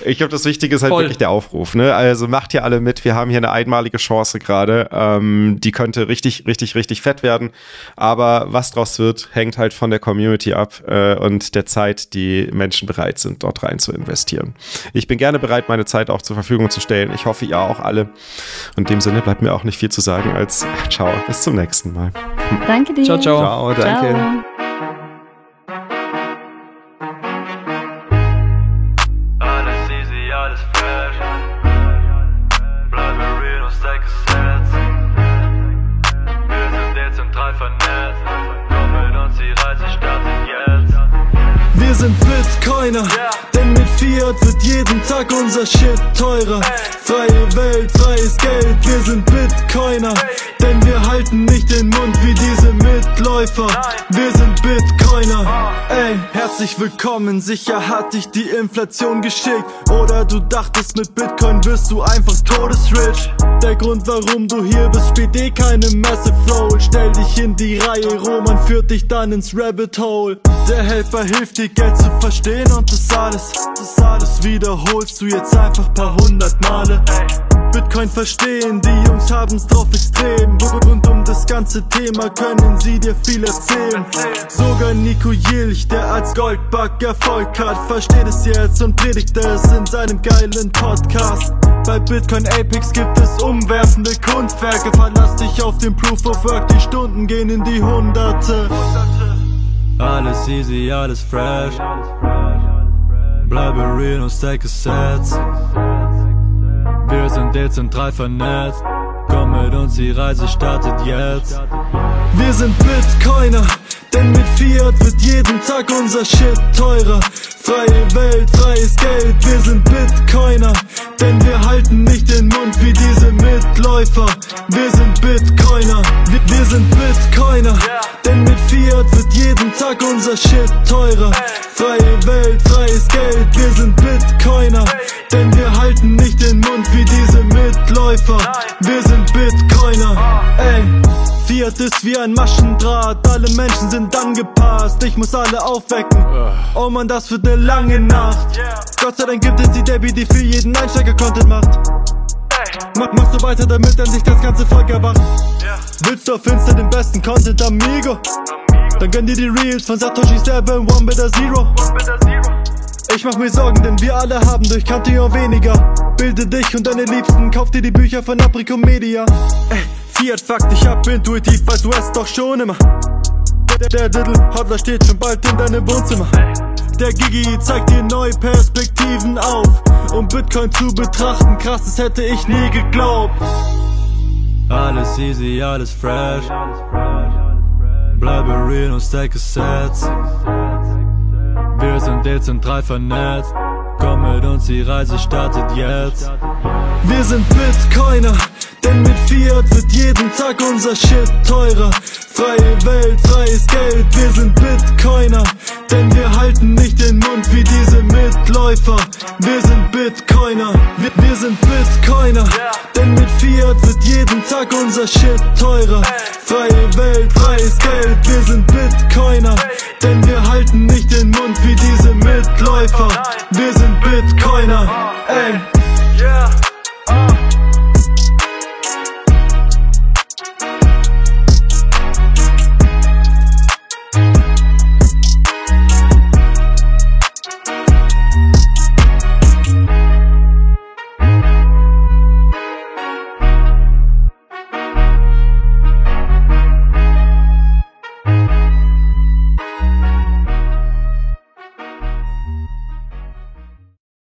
Ich glaube, das Wichtige ist halt Voll. wirklich der Aufruf. Ne? Also macht hier alle mit. Wir haben hier eine einmalige Chance gerade. Ähm, die könnte richtig, richtig, richtig fett werden. Aber was draus wird, hängt halt von der Community ab äh, und der Zeit, die Menschen bereit sind, dort rein zu investieren. Ich bin gerne bereit, meine Zeit auch zur Verfügung zu stellen. Ich hoffe, ihr auch alle. Und in dem Sinne bleibt mir auch nicht viel zu sagen als ciao, bis zum nächsten Mal. Danke dir. Ciao, ciao. Ciao, danke. Ciao. Bitcoiner, denn mit Fiat wird jeden Tag unser Shit teurer. Freie Welt, freies Geld, wir sind Bitcoiner, denn wir halten nicht den Mund wie diese Mitläufer. Wir sind Bitcoiner, ey, herzlich willkommen, sicher hat dich die Inflation geschickt. Oder du dachtest, mit Bitcoin wirst du einfach todesrich. Der Grund, warum du hier bist, spielt eh keine Massive Flow. Stell dich in die Reihe, Roman führt dich dann ins Rabbit Hole. Der Helper hilft dir Geld zu verstehen und das alles, das alles wiederholst du jetzt einfach paar hundert Male. Bitcoin verstehen, die Jungs haben's drauf extrem. Rund um das ganze Thema können sie dir viel erzählen. Sogar Nico Jilch, der als Goldbug Erfolg hat, versteht es jetzt und predigt es in seinem geilen Podcast. Bei Bitcoin Apex gibt es umwerfende Kunstwerke. Verlass dich auf den Proof of Work, die Stunden gehen in die Hunderte. Alles easy, alles fresh. Bleibe real und stack Sets. Wir sind dezentral vernetzt. Komm mit uns, die Reise startet jetzt. Wir sind Bitcoiner, denn mit Fiat wird jeden Tag unser Shit teurer. Freie Welt, freies Geld, wir sind Bitcoiner, denn wir halten nicht den Mund wie diese Mitläufer. Wir sind Bitcoiner, wir, wir sind Bitcoiner, denn mit Fiat wird jeden Tag unser Shit teurer. Freie Welt, freies Geld, wir sind Bitcoiner, denn wir halten nicht den Mund wie diese Mitläufer. Wir sind Bitcoiner, ey. Fiat ist wie ein Maschendraht, alle Menschen sind angepasst. Ich muss alle aufwecken. Oh man, das wird ne lange Nacht. Gott sei Dank gibt es die Debbie, die für jeden Einsteiger Content macht. Mach, mach so weiter, damit dann sich das ganze Volk erwacht. Willst du auf Insta den besten Content, amigo? Dann gönn dir die Reels von Satoshi Seven, One Better Zero. Ich mach mir Sorgen, denn wir alle haben durch Cantillon weniger. Bilde dich und deine Liebsten, kauf dir die Bücher von Apricot Media. Ey, Fiat fuck dich ab intuitiv, weißt du es doch schon immer. Der, der Diddle Hodler steht schon bald in deinem Wohnzimmer. Der Gigi zeigt dir neue Perspektiven auf, um Bitcoin zu betrachten. Krass, das hätte ich nie geglaubt. Alles easy, alles fresh. Bleibe real und stack Sets. Sind dezentral vernetzt. Komm mit uns, die Reise startet jetzt. Wir sind Bitcoiner, denn mit Fiat wird jeden Tag unser Shit teurer. Freie Welt, freies Geld, wir sind Bitcoiner, denn wir halten nicht den Mund wie diese Mitläufer. Wir sind Bitcoiner, wir, wir sind Bitcoiner, denn mit Fiat wird jeden Tag unser Shit teurer. Freie Welt, freies Geld, wir sind Bitcoiner, denn wir halten nicht den Mund wie diese Mitläufer. Wir sind Bitcoiner. Ey. Yeah. Uh.